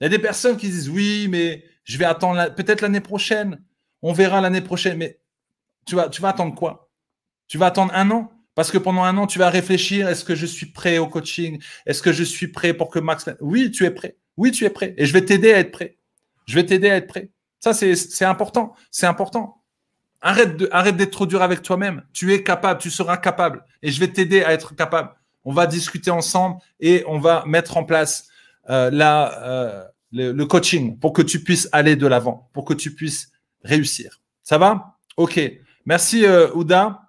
Speaker 1: Il y a des personnes qui disent oui, mais je vais attendre peut-être l'année prochaine. On verra l'année prochaine. Mais tu vas attendre quoi? Tu vas attendre un an? Parce que pendant un an, tu vas réfléchir est-ce que je suis prêt au coaching? Est-ce que je suis prêt pour que Max. Oui, tu es prêt. Oui, tu es prêt. Et je vais t'aider à être prêt. Je vais t'aider à être prêt. Ça, c'est important. C'est important. Arrête de, arrête d'être trop dur avec toi-même. Tu es capable, tu seras capable. Et je vais t'aider à être capable. On va discuter ensemble et on va mettre en place euh, la, euh, le, coaching pour que tu puisses aller de l'avant, pour que tu puisses réussir. Ça va? Ok. Merci, euh, Ouda.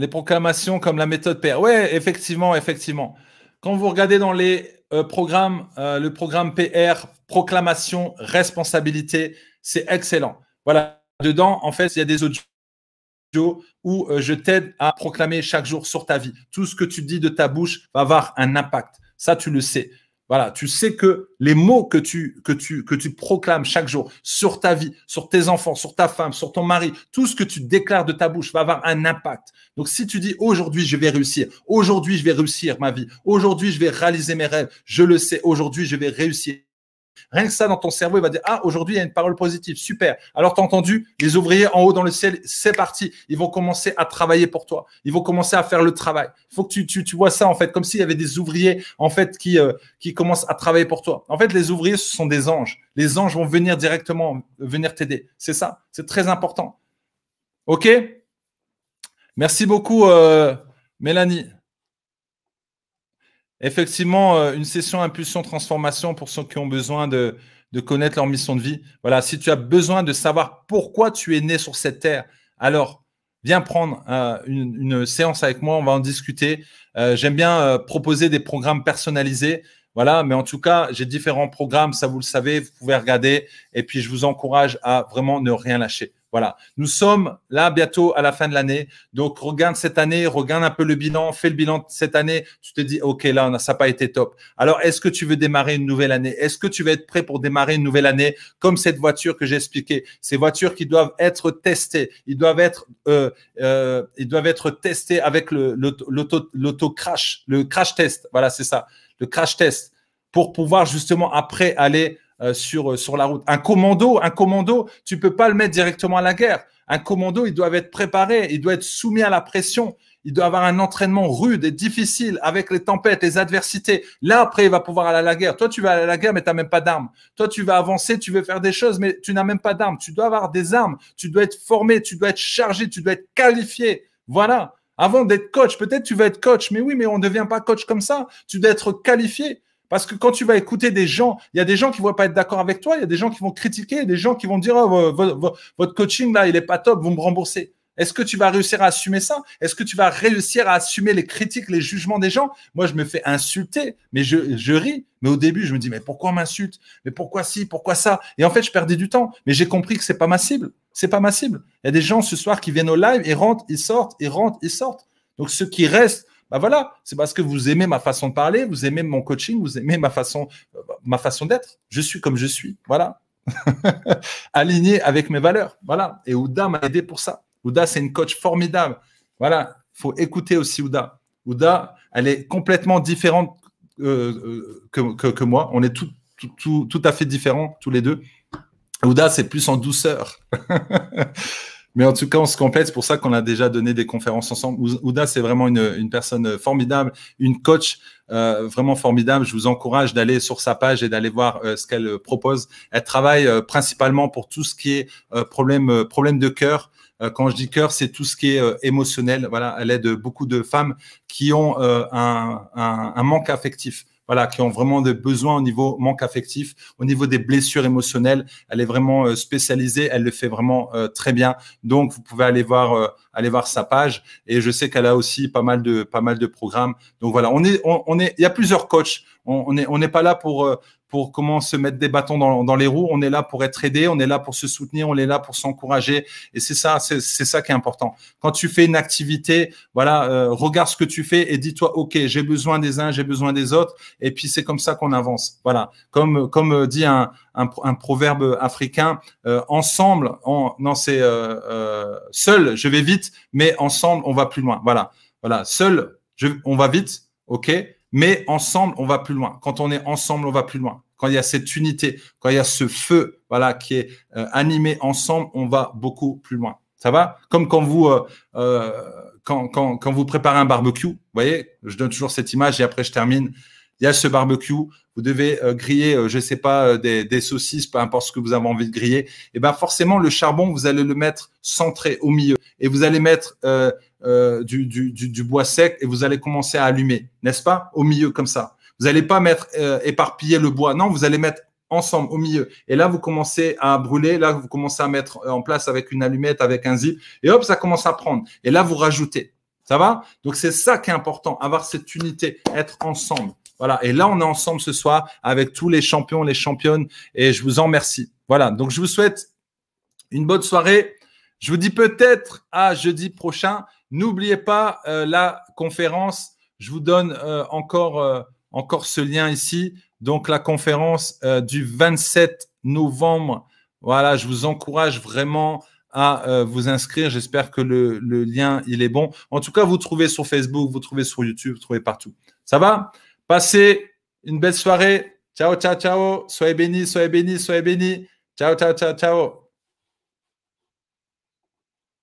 Speaker 1: Les proclamations comme la méthode PR. Ouais, effectivement, effectivement. Quand vous regardez dans les euh, programmes, euh, le programme PR, proclamation, responsabilité, c'est excellent. Voilà. Dedans, en fait, il y a des audios où je t'aide à proclamer chaque jour sur ta vie. Tout ce que tu dis de ta bouche va avoir un impact. Ça, tu le sais. Voilà, tu sais que les mots que tu, que tu, que tu proclames chaque jour sur ta vie, sur tes enfants, sur ta femme, sur ton mari, tout ce que tu déclares de ta bouche va avoir un impact. Donc, si tu dis aujourd'hui, je vais réussir, aujourd'hui, je vais réussir ma vie, aujourd'hui, je vais réaliser mes rêves, je le sais, aujourd'hui, je vais réussir. Rien que ça, dans ton cerveau, il va dire Ah, aujourd'hui, il y a une parole positive. Super. Alors, tu as entendu Les ouvriers en haut dans le ciel, c'est parti. Ils vont commencer à travailler pour toi. Ils vont commencer à faire le travail. Il faut que tu, tu, tu, vois ça, en fait, comme s'il y avait des ouvriers, en fait, qui, euh, qui commencent à travailler pour toi. En fait, les ouvriers, ce sont des anges. Les anges vont venir directement, venir t'aider. C'est ça. C'est très important. OK? Merci beaucoup, euh, Mélanie. Effectivement, euh, une session impulsion transformation pour ceux qui ont besoin de, connaître leur mission de vie. Voilà, si tu as besoin de savoir pourquoi tu es né sur cette terre, alors viens prendre euh, une, séance avec moi, on va en discuter. Euh, j'aime bien proposer des programmes personnalisés. Voilà, mais en tout cas, j'ai différents programmes, ça vous le savez, vous pouvez regarder. Et puis, je vous encourage à vraiment ne rien lâcher. Voilà. Nous sommes là bientôt à la fin de l'année. Donc, regarde cette année, regarde un peu le bilan, fais le bilan de cette année. Tu te dis, OK, là, ça n'a pas été top. Alors, est-ce que tu veux démarrer une nouvelle année? Est-ce que tu vas être prêt pour démarrer une nouvelle année comme cette voiture que j'ai expliqué? Ces voitures qui doivent être testées. Ils doivent être, euh, euh, ils doivent être testés avec le, l'auto crash, le crash test. Voilà, c'est ça. Le crash test pour pouvoir justement après aller euh, sur, euh, sur la route. Un commando, un commando, tu peux pas le mettre directement à la guerre. Un commando, il doit être préparé, il doit être soumis à la pression. Il doit avoir un entraînement rude et difficile avec les tempêtes, les adversités. Là, après, il va pouvoir aller à la guerre. Toi, tu vas aller à la guerre, mais tu n'as même pas d'armes. Toi, tu vas avancer, tu veux faire des choses, mais tu n'as même pas d'armes. Tu dois avoir des armes. Tu dois être formé, tu dois être chargé, tu dois être qualifié. Voilà. Avant d'être coach, peut-être tu veux être coach, mais oui, mais on ne devient pas coach comme ça. Tu dois être qualifié. Parce que quand tu vas écouter des gens, il y a des gens qui vont pas être d'accord avec toi, il y a des gens qui vont critiquer, des gens qui vont dire oh, votre coaching là, il est pas top, vous me remboursez. Est-ce que tu vas réussir à assumer ça? Est-ce que tu vas réussir à assumer les critiques, les jugements des gens? Moi, je me fais insulter, mais je, ris. Mais au début, je me dis, mais pourquoi m'insulte? Mais pourquoi ci? Pourquoi ça? Et en fait, je perdais du temps. Mais j'ai compris que c'est pas ma cible. C'est pas ma cible. Il y a des gens ce soir qui viennent au live, ils rentrent, ils sortent, ils rentrent, ils sortent. Donc, ceux qui restent, bah voilà, c'est parce que vous aimez ma façon de parler, vous aimez mon coaching, vous aimez ma façon, d'être. Je suis comme je suis. Voilà. Aligné avec mes valeurs. Voilà. Et Ouda m'a aidé pour ça. Ouda, c'est une coach formidable. Voilà, il faut écouter aussi Ouda. Ouda, elle est complètement différente euh, euh, que, moi. On est tout, tout, tout, à fait différents, tous les deux. Ouda, c'est plus en douceur. Mais en tout cas, on se complète. C'est pour ça qu'on a déjà donné des conférences ensemble. Ouda, c'est vraiment une, une, personne formidable, une coach euh, vraiment formidable. Je vous encourage d'aller sur sa page et d'aller voir ce qu'elle propose. Elle travaille principalement pour tout ce qui est problème, problème de cœur, euh, quand je dis cœur, c'est tout ce qui est euh, émotionnel. Voilà, elle aide beaucoup de femmes qui ont euh, un, un, un manque affectif voilà, qui ont vraiment des besoins au niveau manque affectif, au niveau des blessures émotionnelles. Elle est vraiment spécialisée, elle le fait vraiment très bien. Donc, vous pouvez aller voir, aller voir sa page. Et je sais qu'elle a aussi pas mal de, pas mal de programmes. Donc voilà, on est, on, est, il y a plusieurs coachs. On, on est, on n'est pas là pour pour comment se mettre des bâtons dans, dans, les roues. On est là pour être aidé, on est là pour se soutenir, on est là pour s'encourager. Et c'est ça, c'est ça qui est important. Quand tu fais une activité, voilà, euh, regarde ce que tu fais et dis-toi, ok, j'ai besoin des uns, j'ai besoin des autres. Et puis c'est comme ça qu'on avance. Voilà, comme comme dit un, un, proverbe africain, euh, ensemble, en, non c'est euh, euh, seul, je vais vite, mais ensemble, on va plus loin. Voilà, voilà, seul, je, on va vite, ok mais ensemble, on va plus loin. Quand on est ensemble, on va plus loin. Quand il y a cette unité, quand il y a ce feu, voilà, qui est euh, animé ensemble, on va beaucoup plus loin. Ça va? Comme quand vous, euh, euh, quand, quand, quand, vous préparez un barbecue, vous voyez, je donne toujours cette image et après je termine. Il y a ce barbecue, vous devez griller, je sais pas, des, des, saucisses, peu importe ce que vous avez envie de griller. Et ben forcément, le charbon, vous allez le mettre centré au milieu et vous allez mettre euh, du, du, du, bois sec et vous allez commencer à allumer, n'est-ce pas Au milieu comme ça. Vous n'allez pas mettre euh, éparpiller le bois, non, vous allez mettre ensemble au milieu. Et là, vous commencez à brûler, là, vous commencez à mettre en place avec une allumette, avec un zip, et hop, ça commence à prendre. Et là, vous rajoutez. Ça va? Donc, c'est ça qui est important, avoir cette unité, être ensemble. Voilà. Et là, on est ensemble ce soir avec tous les champions, les championnes, et je vous en remercie. Voilà. Donc, je vous souhaite une bonne soirée. Je vous dis peut-être à jeudi prochain. N'oubliez pas euh, la conférence. Je vous donne euh, encore, euh, encore ce lien ici. Donc, la conférence du 27 novembre. Voilà, je vous encourage vraiment à vous inscrire. J'espère que le, le, lien, il est bon. En tout cas, vous trouvez sur Facebook, vous trouvez sur YouTube, vous trouvez partout. Ça va? Passez une belle soirée. Ciao, ciao, ciao. Soyez bénis, soyez bénis, soyez bénis. Ciao, ciao, ciao, ciao.